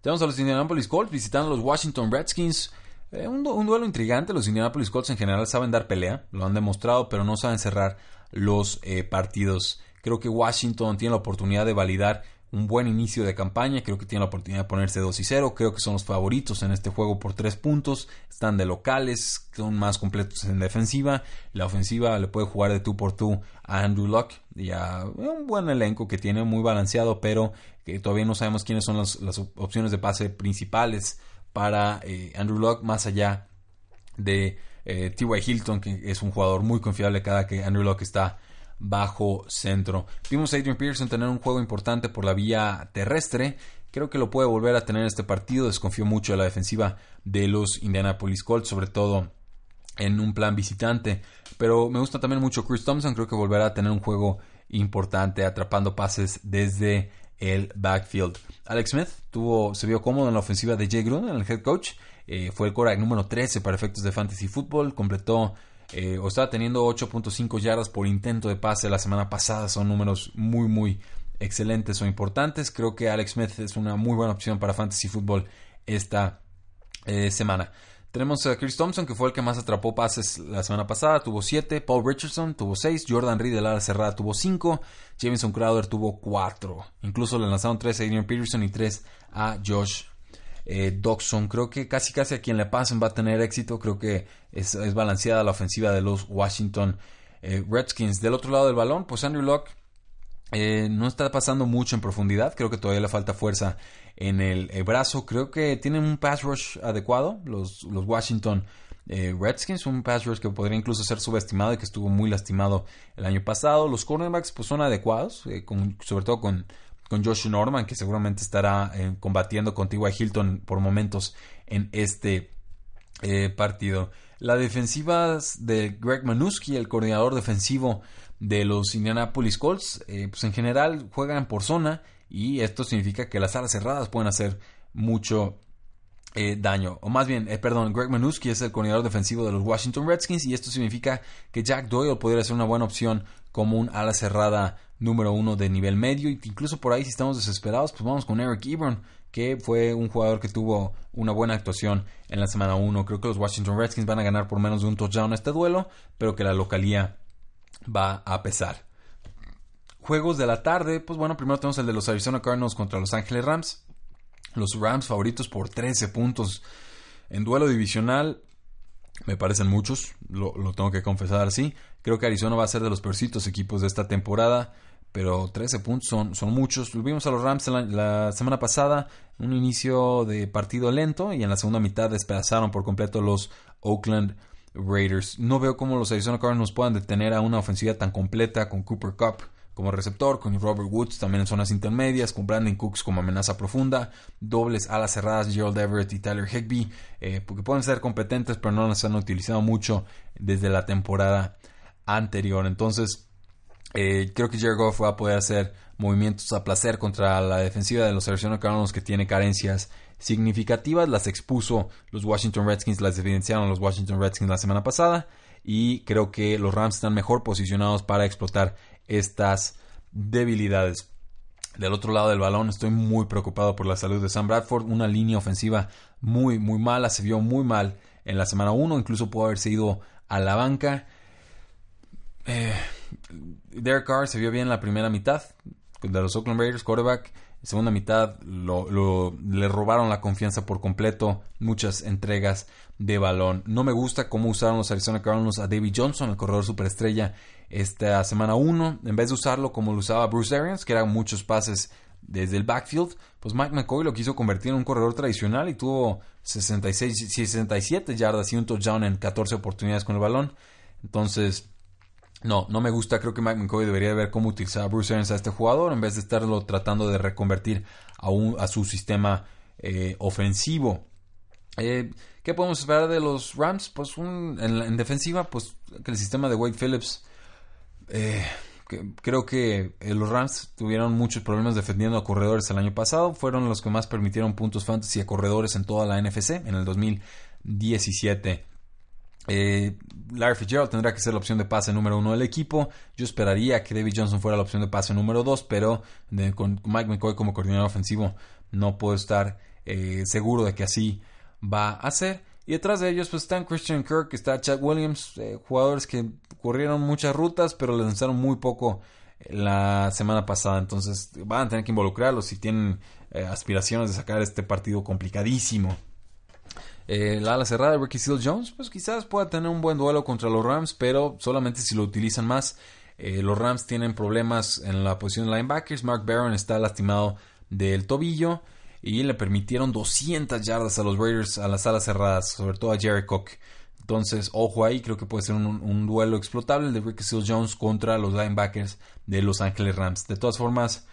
Tenemos a los Indianapolis Colts visitando a los Washington Redskins. Eh, un, duelo intrigante. Los Indianapolis Colts en general saben dar pelea, lo han demostrado, pero no saben cerrar los eh, partidos. Creo que Washington tiene la oportunidad de validar un buen inicio de campaña. Creo que tiene la oportunidad de ponerse 2 y 0. Creo que son los favoritos en este juego por 3 puntos. Están de locales, son más completos en defensiva. La ofensiva le puede jugar de tú por tú a Andrew Luck y a un buen elenco que tiene muy balanceado, pero que todavía no sabemos quiénes son las, opciones de pase principales para eh, Andrew Luck, más allá de eh, T.Y. Hilton, que es un jugador muy confiable cada que Andrew Luck está bajo centro. Vimos a Adrian Pearson tener un juego importante por la vía terrestre. Creo que lo puede volver a tener este partido. Desconfío mucho de la defensiva de los Indianapolis Colts, sobre todo en un plan visitante. Pero me gusta también mucho Chris Thompson. Creo que volverá a tener un juego importante atrapando pases desde el backfield. Alex Smith tuvo, se vio cómodo en la ofensiva de Jay Gruden, el head coach. Eh, fue el quarterback número 13 para efectos de fantasy football. Completó eh, o estaba teniendo 8.5 yardas por intento de pase la semana pasada. Son números muy, muy excelentes o importantes. Creo que Alex Smith es una muy buena opción para Fantasy Football esta eh, semana. Tenemos a Chris Thompson, que fue el que más atrapó pases la semana pasada, tuvo 7. Paul Richardson tuvo 6. Jordan Reed de la cerrada tuvo 5. Jameson Crowder tuvo 4. Incluso le lanzaron 3 a Adrian Peterson y 3 a Josh eh. Creo que casi casi a quien le pasen va a tener éxito. Creo que es, balanceada la ofensiva de los Washington eh, Redskins. Del otro lado del balón, pues Andrew Locke eh, no está pasando mucho en profundidad. Creo que todavía le falta fuerza en el, brazo. Creo que tienen un pass rush adecuado. Los, los Washington Redskins, un pass rush que podría incluso ser subestimado y que estuvo muy lastimado el año pasado. Los cornerbacks pues son adecuados, sobre todo con con Josh Norman, que seguramente estará eh, combatiendo contigo a Hilton por momentos en este eh, partido. La defensiva de Greg Manuski, el coordinador defensivo de los Indianapolis Colts, eh, pues en general juegan por zona y esto significa que las alas cerradas pueden hacer mucho daño. O más bien, perdón, Greg Manuski es el coordinador defensivo de los Washington Redskins y esto significa que Jack Doyle podría ser una buena opción como un ala cerrada número uno de nivel medio. Incluso por ahí, si estamos desesperados, pues vamos con Eric Ebron, que fue un jugador que tuvo una buena actuación en la semana 1. Creo que los Washington Redskins van a ganar por menos de un touchdown este duelo, pero que la localía va a pesar. Juegos de la tarde, pues bueno, primero tenemos el de los Arizona Cardinals contra Los Ángeles Rams. Los Rams favoritos por 13 puntos. En duelo divisional, me parecen muchos, lo, tengo que confesar así. Creo que Arizona va a ser de los peorcitos equipos de esta temporada, pero 13 puntos son, son muchos. Vimos a los Rams la, la, semana pasada, un inicio de partido lento y en la segunda mitad despedazaron por completo los Oakland Raiders. No veo cómo los Arizona Cardinals puedan detener a una ofensiva tan completa con Cooper Cup como receptor, con Robert Woods también en zonas intermedias, con Brandon Cooks como amenaza profunda, dobles alas cerradas, Gerald Everett y Tyler Higbee, eh, porque pueden ser competentes, pero no las han utilizado mucho desde la temporada anterior. Entonces, eh, creo que Jared Goff va a poder hacer movimientos a placer contra la defensiva de los Arizona Cardinals que tiene carencias significativas. Las expuso los Washington Redskins, las evidenciaron los Washington Redskins la semana pasada. Y creo que los Rams están mejor posicionados para explotar estas debilidades. Del otro lado del balón estoy muy preocupado por la salud de Sam Bradford. Una línea ofensiva muy, muy mala. Se vio muy mal en la semana 1. Incluso pudo haberse ido a la banca. Eh, Derek Carr se vio bien en la primera mitad de los Oakland Raiders, quarterback segunda mitad lo, le robaron la confianza por completo, muchas entregas de balón. No me gusta cómo usaron los Arizona Cardinals a David Johnson, el corredor superestrella, esta semana 1. En vez de usarlo como lo usaba Bruce Arians, que eran muchos pases desde el backfield, pues Mike McCoy lo quiso convertir en un corredor tradicional y tuvo 66, 67 yardas y un touchdown en 14 oportunidades con el balón. Entonces, no, no me gusta. Creo que Mike McCoy debería ver cómo utilizar Bruce Arians a este jugador en vez de estarlo tratando de reconvertir a, a su sistema eh, ofensivo. Eh, ¿Qué podemos esperar de los Rams? Pues en, defensiva, pues que el sistema de Wade Phillips. Eh, creo que los Rams tuvieron muchos problemas defendiendo a corredores el año pasado. Fueron los que más permitieron puntos fantasy a corredores en toda la NFC en el 2017. Eh, Larry Fitzgerald tendrá que ser la opción de pase número uno del equipo. Yo esperaría que David Johnson fuera la opción de pase número dos, pero con Mike McCoy como coordinador ofensivo no puedo estar eh, seguro de que así va a ser. Y detrás de ellos pues están Christian Kirk, está Chad Williams, eh, jugadores que corrieron muchas rutas, pero les lanzaron muy poco la semana pasada. Entonces van a tener que involucrarlos si tienen aspiraciones de sacar este partido complicadísimo eh, la ala cerrada de Ricky Seal Jones, pues quizás pueda tener un buen duelo contra los Rams, pero solamente si lo utilizan más. Eh, los Rams tienen problemas en la posición de linebackers. Mark Barron está lastimado del tobillo y le permitieron 200 yardas a los Raiders a las alas cerradas, sobre todo a Jerry Cook. Entonces, ojo ahí, creo que puede ser un, duelo explotable de Ricky Jones contra los linebackers de Los Ángeles Rams. De todas formas,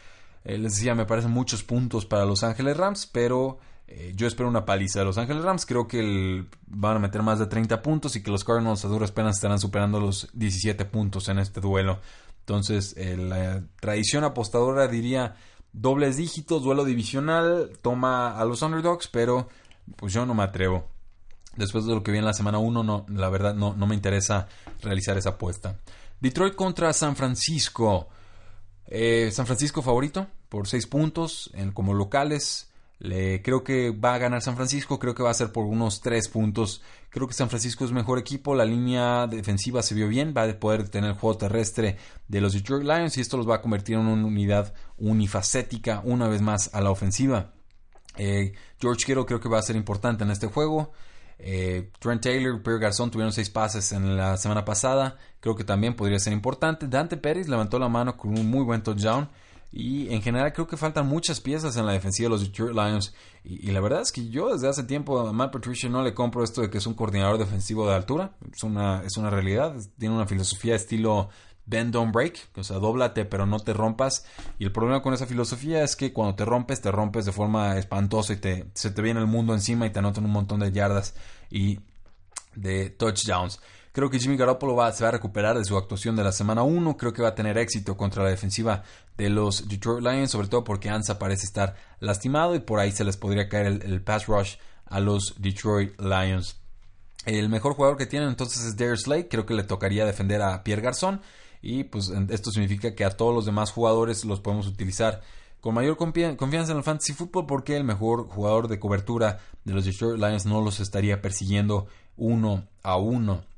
eh, les decía, me parecen muchos puntos para Los Ángeles Rams, pero eh, yo espero una paliza de Los Ángeles Rams. Creo que van a meter más de 30 puntos y que los Cardinals a duras penas estarán superando los 17 puntos en este duelo. Entonces, eh, la tradición apostadora diría dobles dígitos, duelo divisional, toma a los underdogs, pero pues yo no me atrevo. Después de lo que vi en la semana 1, no, la verdad no, no me interesa realizar esa apuesta. Detroit contra San Francisco. Eh, San Francisco favorito por 6 puntos como locales. Le, creo que va a ganar San Francisco, creo que va a ser por unos 3 puntos. Creo que San Francisco es mejor equipo, la línea defensiva se vio bien, va a poder tener el juego terrestre de los Detroit Lions y esto los va a convertir en una unidad unifacética una vez más a la ofensiva. Eh, George Kittle creo que va a ser importante en este juego. Eh, Trent Taylor, Pierre Garzón tuvieron 6 pases en la semana pasada, creo que también podría ser importante. Dante Pérez levantó la mano con un muy buen touchdown. Y en general creo que faltan muchas piezas en la defensiva de los Detroit Lions. Y, la verdad es que yo desde hace tiempo a Matt Patricia no le compro esto de que es un coordinador defensivo de altura. Es una, es una realidad. Tiene una filosofía estilo bend don't break, o sea, dóblate pero no te rompas. Y el problema con esa filosofía es que cuando te rompes, te rompes de forma espantosa y te, se te viene el mundo encima y te anotan un montón de yardas y de touchdowns. Creo que Jimmy Garoppolo se va a recuperar de su actuación de la semana 1. Creo que va a tener éxito contra la defensiva de los Detroit Lions, sobre todo porque Ansa parece estar lastimado y por ahí se les podría caer el, pass rush a los Detroit Lions. El mejor jugador que tienen entonces es Darius Slade. Creo que le tocaría defender a Pierre Garzón. y pues esto significa que a todos los demás jugadores los podemos utilizar con mayor confianza en el fantasy football porque el mejor jugador de cobertura de los Detroit Lions no los estaría persiguiendo uno a uno.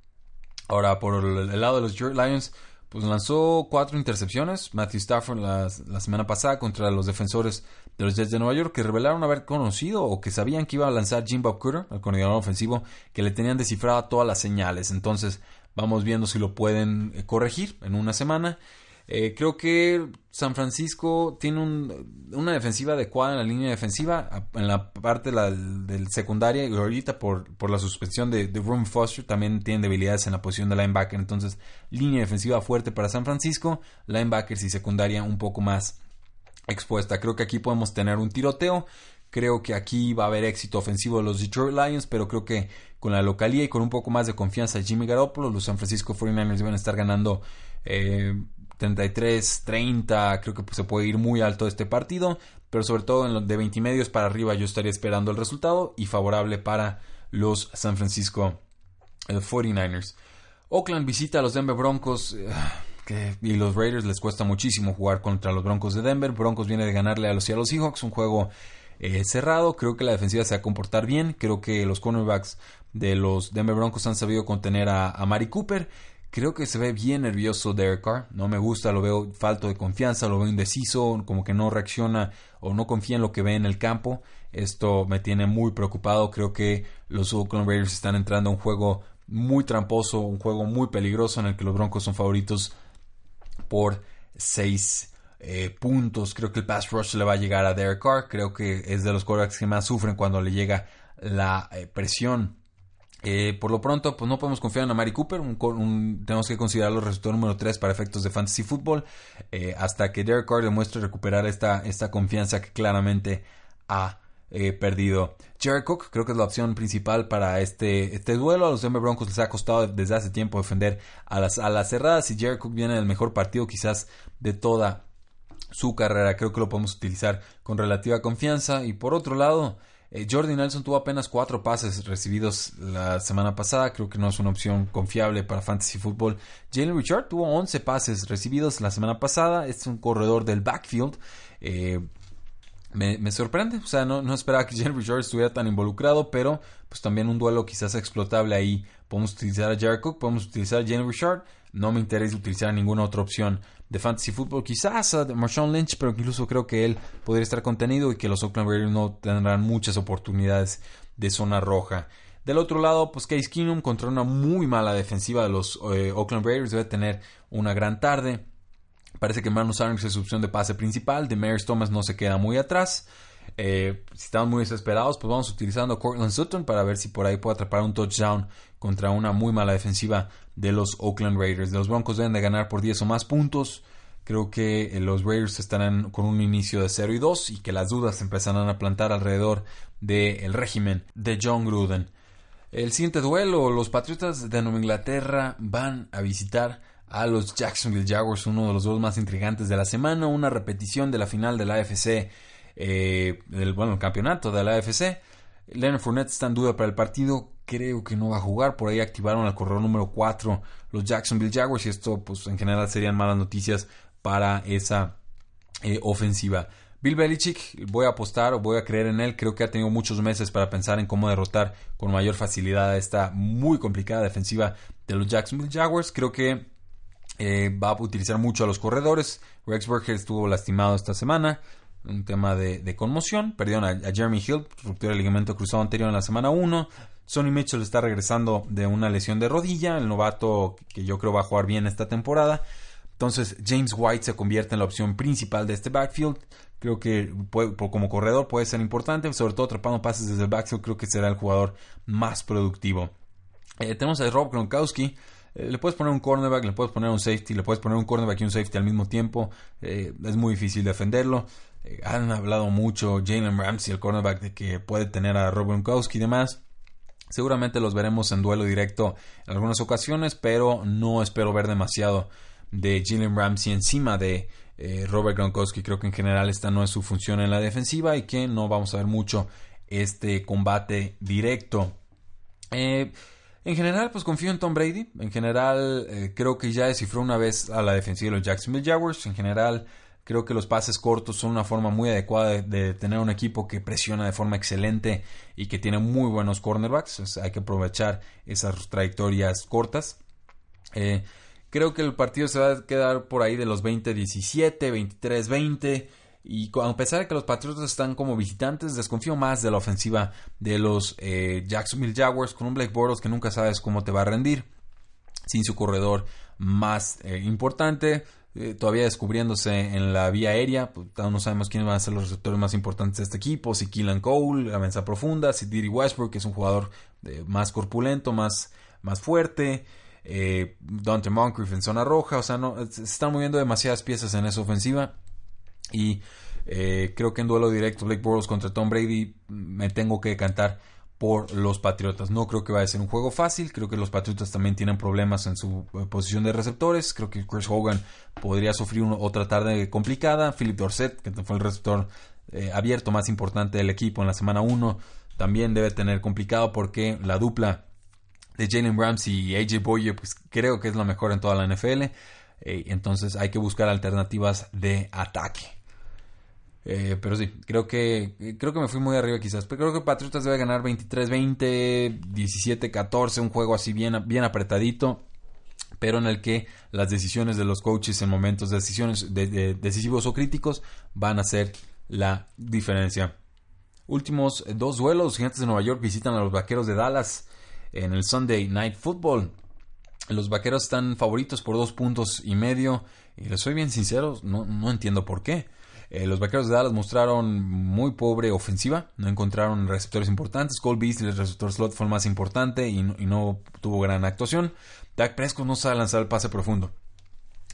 Ahora, por el lado de los Detroit Lions, pues lanzó cuatro intercepciones Matthew Stafford la, semana pasada contra los defensores de los Jets de Nueva York que revelaron haber conocido o que sabían que iba a lanzar Jim Bob Cooter, el coordinador ofensivo, que le tenían descifrada todas las señales. Entonces, vamos viendo si lo pueden eh, corregir en una semana. Eh, creo que San Francisco tiene una defensiva adecuada en la línea defensiva, en la parte del secundaria, y ahorita por, la suspensión de, de Foster también tienen debilidades en la posición de linebacker, entonces línea defensiva fuerte para San Francisco, linebackers y secundaria un poco más expuesta. Creo que aquí podemos tener un tiroteo. Creo que aquí va a haber éxito ofensivo de los Detroit Lions, pero creo que con la localía y con un poco más de confianza de Jimmy Garoppolo, los San Francisco 49ers van a estar ganando eh, 33, 30, creo que se puede ir muy alto este partido, pero sobre todo en los de 20 medios para arriba yo estaría esperando el resultado y favorable para los San Francisco 49ers. Oakland visita a los Denver Broncos eh, y los Raiders les cuesta muchísimo jugar contra los Broncos de Denver. Broncos viene de ganarle a los Seattle Seahawks, un juego eh, cerrado. Creo que la defensiva se va a comportar bien. Creo que los cornerbacks de los Denver Broncos han sabido contener a Mari Cooper. Creo que se ve bien nervioso Derek Carr. No me gusta, lo veo falto de confianza, lo veo indeciso, como que no reacciona o no confía en lo que ve en el campo. Esto me tiene muy preocupado. Creo que los Oakland Raiders están entrando a un juego muy tramposo, un juego muy peligroso en el que los Broncos son favoritos por 6 eh, puntos. Creo que el pass rush le va a llegar a Derek Carr. Creo que es de los quarterbacks que más sufren cuando le llega la eh, presión eh, por lo pronto, pues no podemos confiar en Amari Cooper. tenemos que considerarlo resultado número 3 para efectos de fantasy football. Eh, hasta que Derek Carr demuestre recuperar esta, esta confianza que claramente ha eh, perdido. Jared Cook creo que es la opción principal para este, este duelo. A los Denver Broncos les ha costado desde hace tiempo defender a las, a las cerradas. Y Jared Cook viene del mejor partido quizás de toda su carrera. Creo que lo podemos utilizar con relativa confianza. Y por otro lado, eh, Jordi Nelson tuvo apenas cuatro pases recibidos la semana pasada. Creo que no es una opción confiable para Fantasy Football. Jalen Richard tuvo 11 pases recibidos la semana pasada. Es un corredor del backfield. Eh, me, sorprende. O sea, no, no esperaba que Jalen Richard estuviera tan involucrado, pero pues también un duelo quizás explotable ahí. Podemos utilizar a Jared Cook, podemos utilizar a Jalen Richard. No me interesa utilizar ninguna otra opción de fantasy football. Quizás a Marshawn Lynch, pero incluso creo que él podría estar contenido y que los Oakland Raiders no tendrán muchas oportunidades de zona roja. Del otro lado, pues Case Keenum contra una muy mala defensiva de los eh, Oakland Raiders debe tener una gran tarde. Parece que Manu Sarnes es su opción de pase principal. De Demarius Thomas no se queda muy atrás. Eh, si estamos muy desesperados, pues vamos utilizando a Cortland Sutton para ver si por ahí puede atrapar un touchdown contra una muy mala defensiva de los Oakland Raiders. Los Broncos deben de ganar por 10 o más puntos. Creo que eh, los Raiders estarán con un inicio de 0 y 2 y que las dudas empezarán a plantar alrededor del régimen de John Gruden. El siguiente duelo, los Patriotas de Nueva Inglaterra van a visitar a los Jacksonville Jaguars, uno de los dos más intrigantes de la semana, una repetición de la final de la AFC eh, el, bueno, el campeonato de la AFC. Leonard Fournette está en duda para el partido. Creo que no va a jugar. Por ahí activaron al corredor número 4 los Jacksonville Jaguars. Y esto, pues en general, serían malas noticias para esa eh, ofensiva. Bill Belichick, voy a apostar o voy a creer en él. Creo que ha tenido muchos meses para pensar en cómo derrotar con mayor facilidad a esta muy complicada defensiva de los Jacksonville Jaguars. Creo que eh, va a utilizar mucho a los corredores. Rex Burkhead estuvo lastimado esta semana un tema de, conmoción. Perdieron a, Jeremy Hill, ruptura del ligamento cruzado anterior en la semana 1. Sonny Mitchell está regresando de una lesión de rodilla, el novato que yo creo va a jugar bien esta temporada. Entonces James White se convierte en la opción principal de este backfield. Creo que como corredor puede ser importante, sobre todo atrapando pases desde el backfield, creo que será el jugador más productivo. Eh, tenemos a Rob Gronkowski. Eh, le puedes poner un cornerback, le puedes poner un safety, le puedes poner un cornerback y un safety al mismo tiempo. Eh, es muy difícil defenderlo. Han hablado mucho Jalen Ramsey, el cornerback, de que puede tener a Rob Gronkowski y demás. Seguramente los veremos en duelo directo en algunas ocasiones, pero no espero ver demasiado de Jalen Ramsey encima de eh, Robert Gronkowski. Creo que en general esta no es su función en la defensiva y que no vamos a ver mucho este combate directo. Eh, En general, pues confío en Tom Brady. En general, eh, creo que ya descifró una vez a la defensiva de los Jacksonville Jaguars. En general, creo que los pases cortos son una forma muy adecuada de, tener un equipo que presiona de forma excelente y que tiene muy buenos cornerbacks. hay que aprovechar esas trayectorias cortas. Eh, creo que el partido se va a quedar por ahí de los 20-17, 23-20. Y a pesar de que los Patriotas están como visitantes, desconfío más de la ofensiva de los eh, Jacksonville Jaguars con un Blake Bortles que nunca sabes cómo te va a rendir. Sin su corredor más eh, importante, eh, todavía descubriéndose en la vía aérea. Pues, no sabemos quiénes van a ser los receptores más importantes de este equipo. Si Keelan Cole, la mensa profunda. Si Diddy Westbrook, que es un jugador más corpulento, más, más fuerte. Dante Moncrief en zona roja. O sea, no, se están moviendo demasiadas piezas en esa ofensiva. Y eh, creo que en duelo directo Blake Bortles contra Tom Brady me tengo que cantar por los Patriotas. No creo que vaya a ser un juego fácil. Creo que los Patriotas también tienen problemas en su eh, posición de receptores. Creo que Chris Hogan podría sufrir otra tarde complicada. Philip Dorset, que fue el receptor eh, abierto más importante del equipo en la semana 1, también debe tener complicado porque la dupla de Jalen Ramsey y AJ Boyer, pues creo que es la mejor en toda la NFL. entonces hay que buscar alternativas de ataque. Eh, pero sí, creo que creo que me fui muy arriba quizás. Pero creo que Patriotas debe ganar 23-20, 17-14, un juego así bien, bien apretadito. Pero en el que las decisiones de los coaches en momentos de decisiones decisivos o críticos van a ser la diferencia. Últimos dos duelos. Los gigantes de Nueva York visitan a los vaqueros de Dallas en el Sunday Night Football. Los vaqueros están favoritos por dos puntos y medio. Y les soy bien sincero, no, no entiendo por qué. Eh, los vaqueros de Dallas mostraron muy pobre ofensiva, no encontraron receptores importantes. Cole Beasley, el receptor slot, fue el más importante y no, tuvo gran actuación. Dak Prescott no sabe lanzar el pase profundo.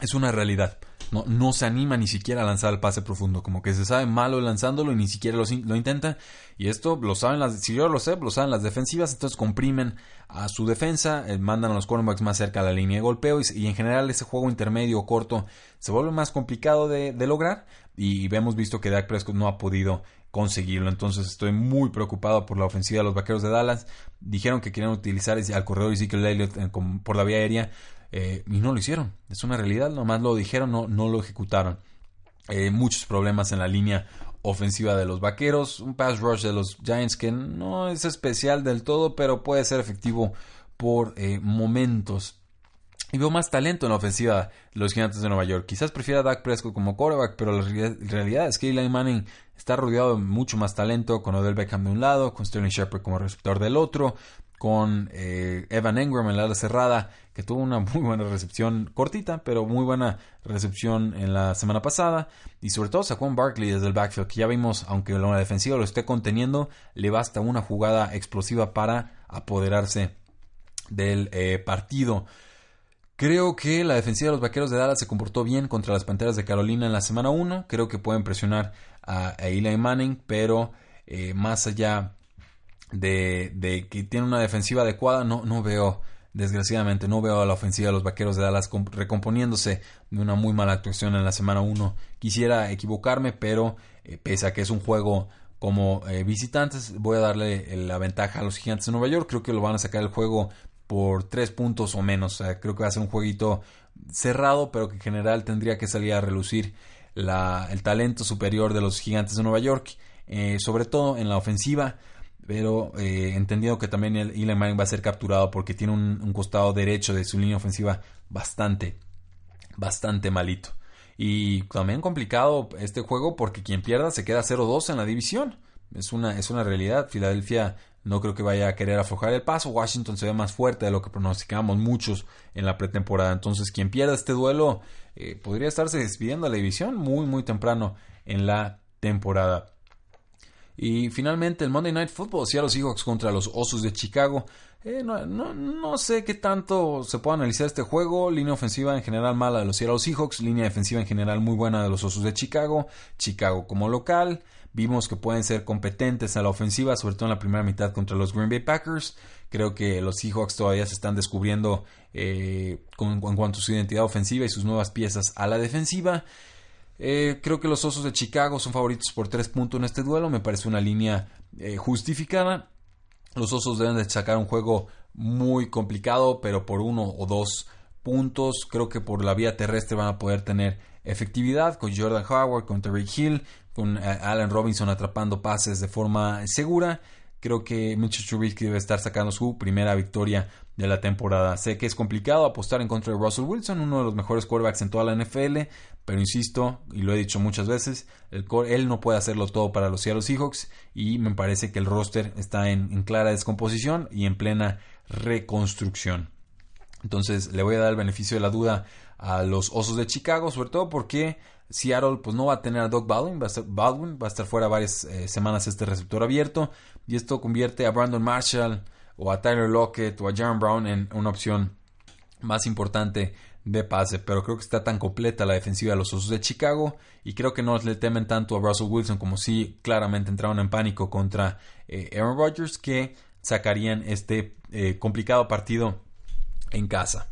Es una realidad. No, no se anima ni siquiera a lanzar el pase profundo. Como que se sabe malo lanzándolo y ni siquiera lo, lo intenta. Y esto lo saben las, si las defensivas. Entonces comprimen a su defensa, eh, mandan a los cornerbacks más cerca a la línea de golpeo. Y, en general ese juego intermedio o corto se vuelve más complicado de, de lograr y hemos visto que Dak Prescott no ha podido conseguirlo. Entonces estoy muy preocupado por la ofensiva de los Vaqueros de Dallas. Dijeron que querían utilizar al corredor Ezekiel Elliott eh, por la vía aérea eh, y no lo hicieron. Es una realidad, nomás lo dijeron, no, no lo ejecutaron. Eh, muchos problemas en la línea ofensiva de los Vaqueros. Un pass rush de los Giants que no es especial del todo, pero puede ser efectivo por momentos. Y veo más talento en la ofensiva de los gigantes de Nueva York. Quizás prefiera a Dak Prescott como quarterback, pero la realidad es que Eli Manning está rodeado de mucho más talento, con Odell Beckham de un lado, con Sterling Shepard como receptor del otro, con eh, Evan Engram en la ala cerrada, que tuvo una muy buena recepción cortita, pero muy buena recepción en la semana pasada. Y sobre todo Saquon Barkley desde el backfield, que ya vimos, aunque la defensiva lo esté conteniendo, le basta una jugada explosiva para apoderarse del eh, partido. Creo que la defensiva de los Vaqueros de Dallas se comportó bien contra las Panteras de Carolina en la semana 1. Creo que pueden presionar a, Eli Manning, pero eh, más allá de, que tiene una defensiva adecuada, no, no veo, desgraciadamente, no veo a la ofensiva de los Vaqueros de Dallas recomponiéndose de una muy mala actuación en la semana 1. Quisiera equivocarme, pero eh, pese a que es un juego como eh, visitantes, voy a darle la ventaja a los Gigantes de Nueva York. Creo que lo van a sacar el juego por tres puntos o menos. creo que va a ser un jueguito cerrado, pero que en general tendría que salir a relucir el talento superior de los gigantes de Nueva York, eh, sobre todo en la ofensiva. Pero eh, entendido que también el Eli Manning va a ser capturado porque tiene un, costado derecho de su línea ofensiva bastante, bastante malito. Y también complicado este juego porque quien pierda se queda 0-2 en la división. Es una, es una realidad. Filadelfia no creo que vaya a querer aflojar el paso. Washington se ve más fuerte de lo que pronosticábamos muchos en la pretemporada. Entonces, quien pierda este duelo eh, podría estarse despidiendo a la división muy, muy temprano en la temporada. Y finalmente el Monday Night Football, los Seahawks contra los Osos de Chicago. Eh, no, no, sé qué tanto se puede analizar este juego. Línea ofensiva en general mala de los Seattle Seahawks. Línea defensiva en general muy buena de los Osos de Chicago. Chicago como local. Vimos que pueden ser competentes a la ofensiva, sobre todo en la primera mitad contra los Green Bay Packers. Creo que los Seahawks todavía se están descubriendo eh, en cuanto a su identidad ofensiva y sus nuevas piezas a la defensiva. Eh, creo que los Osos de Chicago son favoritos por tres puntos en este duelo. Me parece una línea eh, justificada. Los Osos deben de sacar un juego muy complicado, pero por uno o dos puntos. Creo que por la vía terrestre van a poder tener efectividad con Jordan Howard, con Terry Hill, con eh, Allen Robinson atrapando pases de forma segura. Creo que Mitchell Trubisky debe estar sacando su primera victoria de la temporada. Sé que es complicado apostar en contra de Russell Wilson, uno de los mejores quarterbacks en toda la NFL, pero insisto, y lo he dicho muchas veces, él no puede hacerlo todo para los Seattle Seahawks y me parece que el roster está en clara descomposición y en plena reconstrucción. Entonces le voy a dar el beneficio de la duda a los Osos de Chicago, sobre todo porque Seattle pues no va a tener a Doug Baldwin, va a estar, Baldwin, va a estar fuera varias eh, semanas este receptor abierto y esto convierte a Brandon Marshall o a Tyler Lockett o a Jaron Brown en una opción más importante de pase, pero creo que está tan completa la defensiva de los Osos de Chicago y creo que no le temen tanto a Russell Wilson como si claramente entraron en pánico contra eh, Aaron Rodgers que sacarían este eh, complicado partido en casa.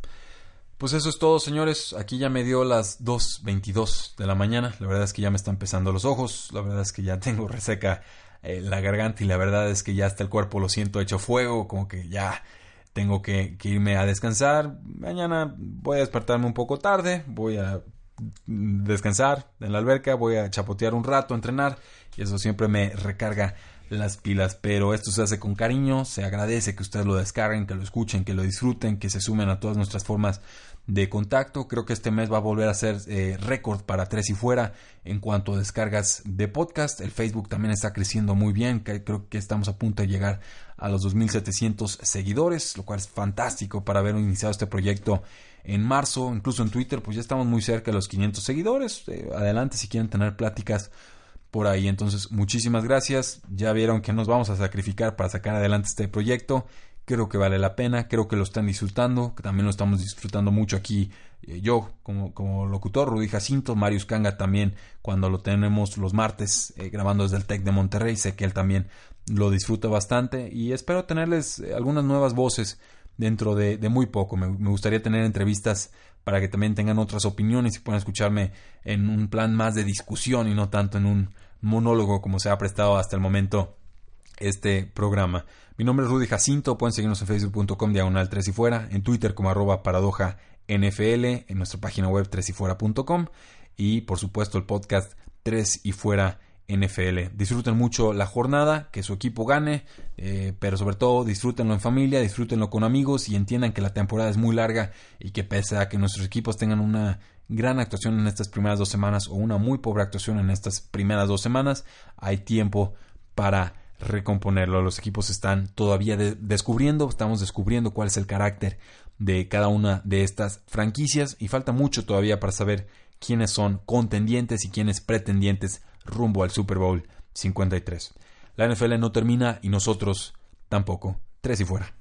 Pues eso es todo, señores. Aquí ya me dio las 2.22 de la mañana. La verdad es que ya me están empezando los ojos. La verdad es que ya tengo reseca eh, la garganta y la verdad es que ya hasta el cuerpo lo siento hecho fuego. Como que ya tengo que, irme a descansar. Mañana voy a despertarme un poco tarde. Voy a descansar en la alberca. Voy a chapotear un rato, entrenar. Y eso siempre me recarga las pilas, pero esto se hace con cariño, se agradece que ustedes lo descarguen, que lo escuchen, que lo disfruten, que se sumen a todas nuestras formas de contacto. Creo que este mes va a volver a ser eh, récord para tres y fuera en cuanto a descargas de podcast. El Facebook también está creciendo muy bien, creo que estamos a punto de llegar a los 2.700 seguidores, lo cual es fantástico para haber iniciado este proyecto en marzo, incluso en Twitter, pues ya estamos muy cerca de los 500 seguidores. Eh, adelante si quieren tener pláticas por ahí. Entonces, muchísimas gracias. Ya vieron que nos vamos a sacrificar para sacar adelante este proyecto. Creo que vale la pena, creo que lo están disfrutando, que también lo estamos disfrutando mucho aquí eh, yo como, como, locutor, Rudy Jacinto, Marius Kanga también cuando lo tenemos los martes eh, grabando desde el TEC de Monterrey, sé que él también lo disfruta bastante y espero tenerles eh, algunas nuevas voces dentro de, muy poco. Me, gustaría tener entrevistas para que también tengan otras opiniones y puedan escucharme en un plan más de discusión y no tanto en un monólogo como se ha prestado hasta el momento este programa. Mi nombre es Rudy Jacinto, pueden seguirnos en facebook.com diagonal 3 y fuera, en Twitter como arroba paradoja NFL, en nuestra página web 3 y fuera.com y por supuesto el podcast 3 y fuera NFL. Disfruten mucho la jornada, que su equipo gane, eh, pero sobre todo disfrútenlo en familia, disfrútenlo con amigos y entiendan que la temporada es muy larga y que pese a que nuestros equipos tengan una gran actuación en estas primeras dos semanas o una muy pobre actuación en estas primeras dos semanas, hay tiempo para recomponerlo. Los equipos están todavía descubriendo, estamos descubriendo cuál es el carácter de cada una de estas franquicias y falta mucho todavía para saber quiénes son contendientes y quiénes pretendientes rumbo al Super Bowl 53. La NFL no termina y nosotros tampoco. Tres y fuera.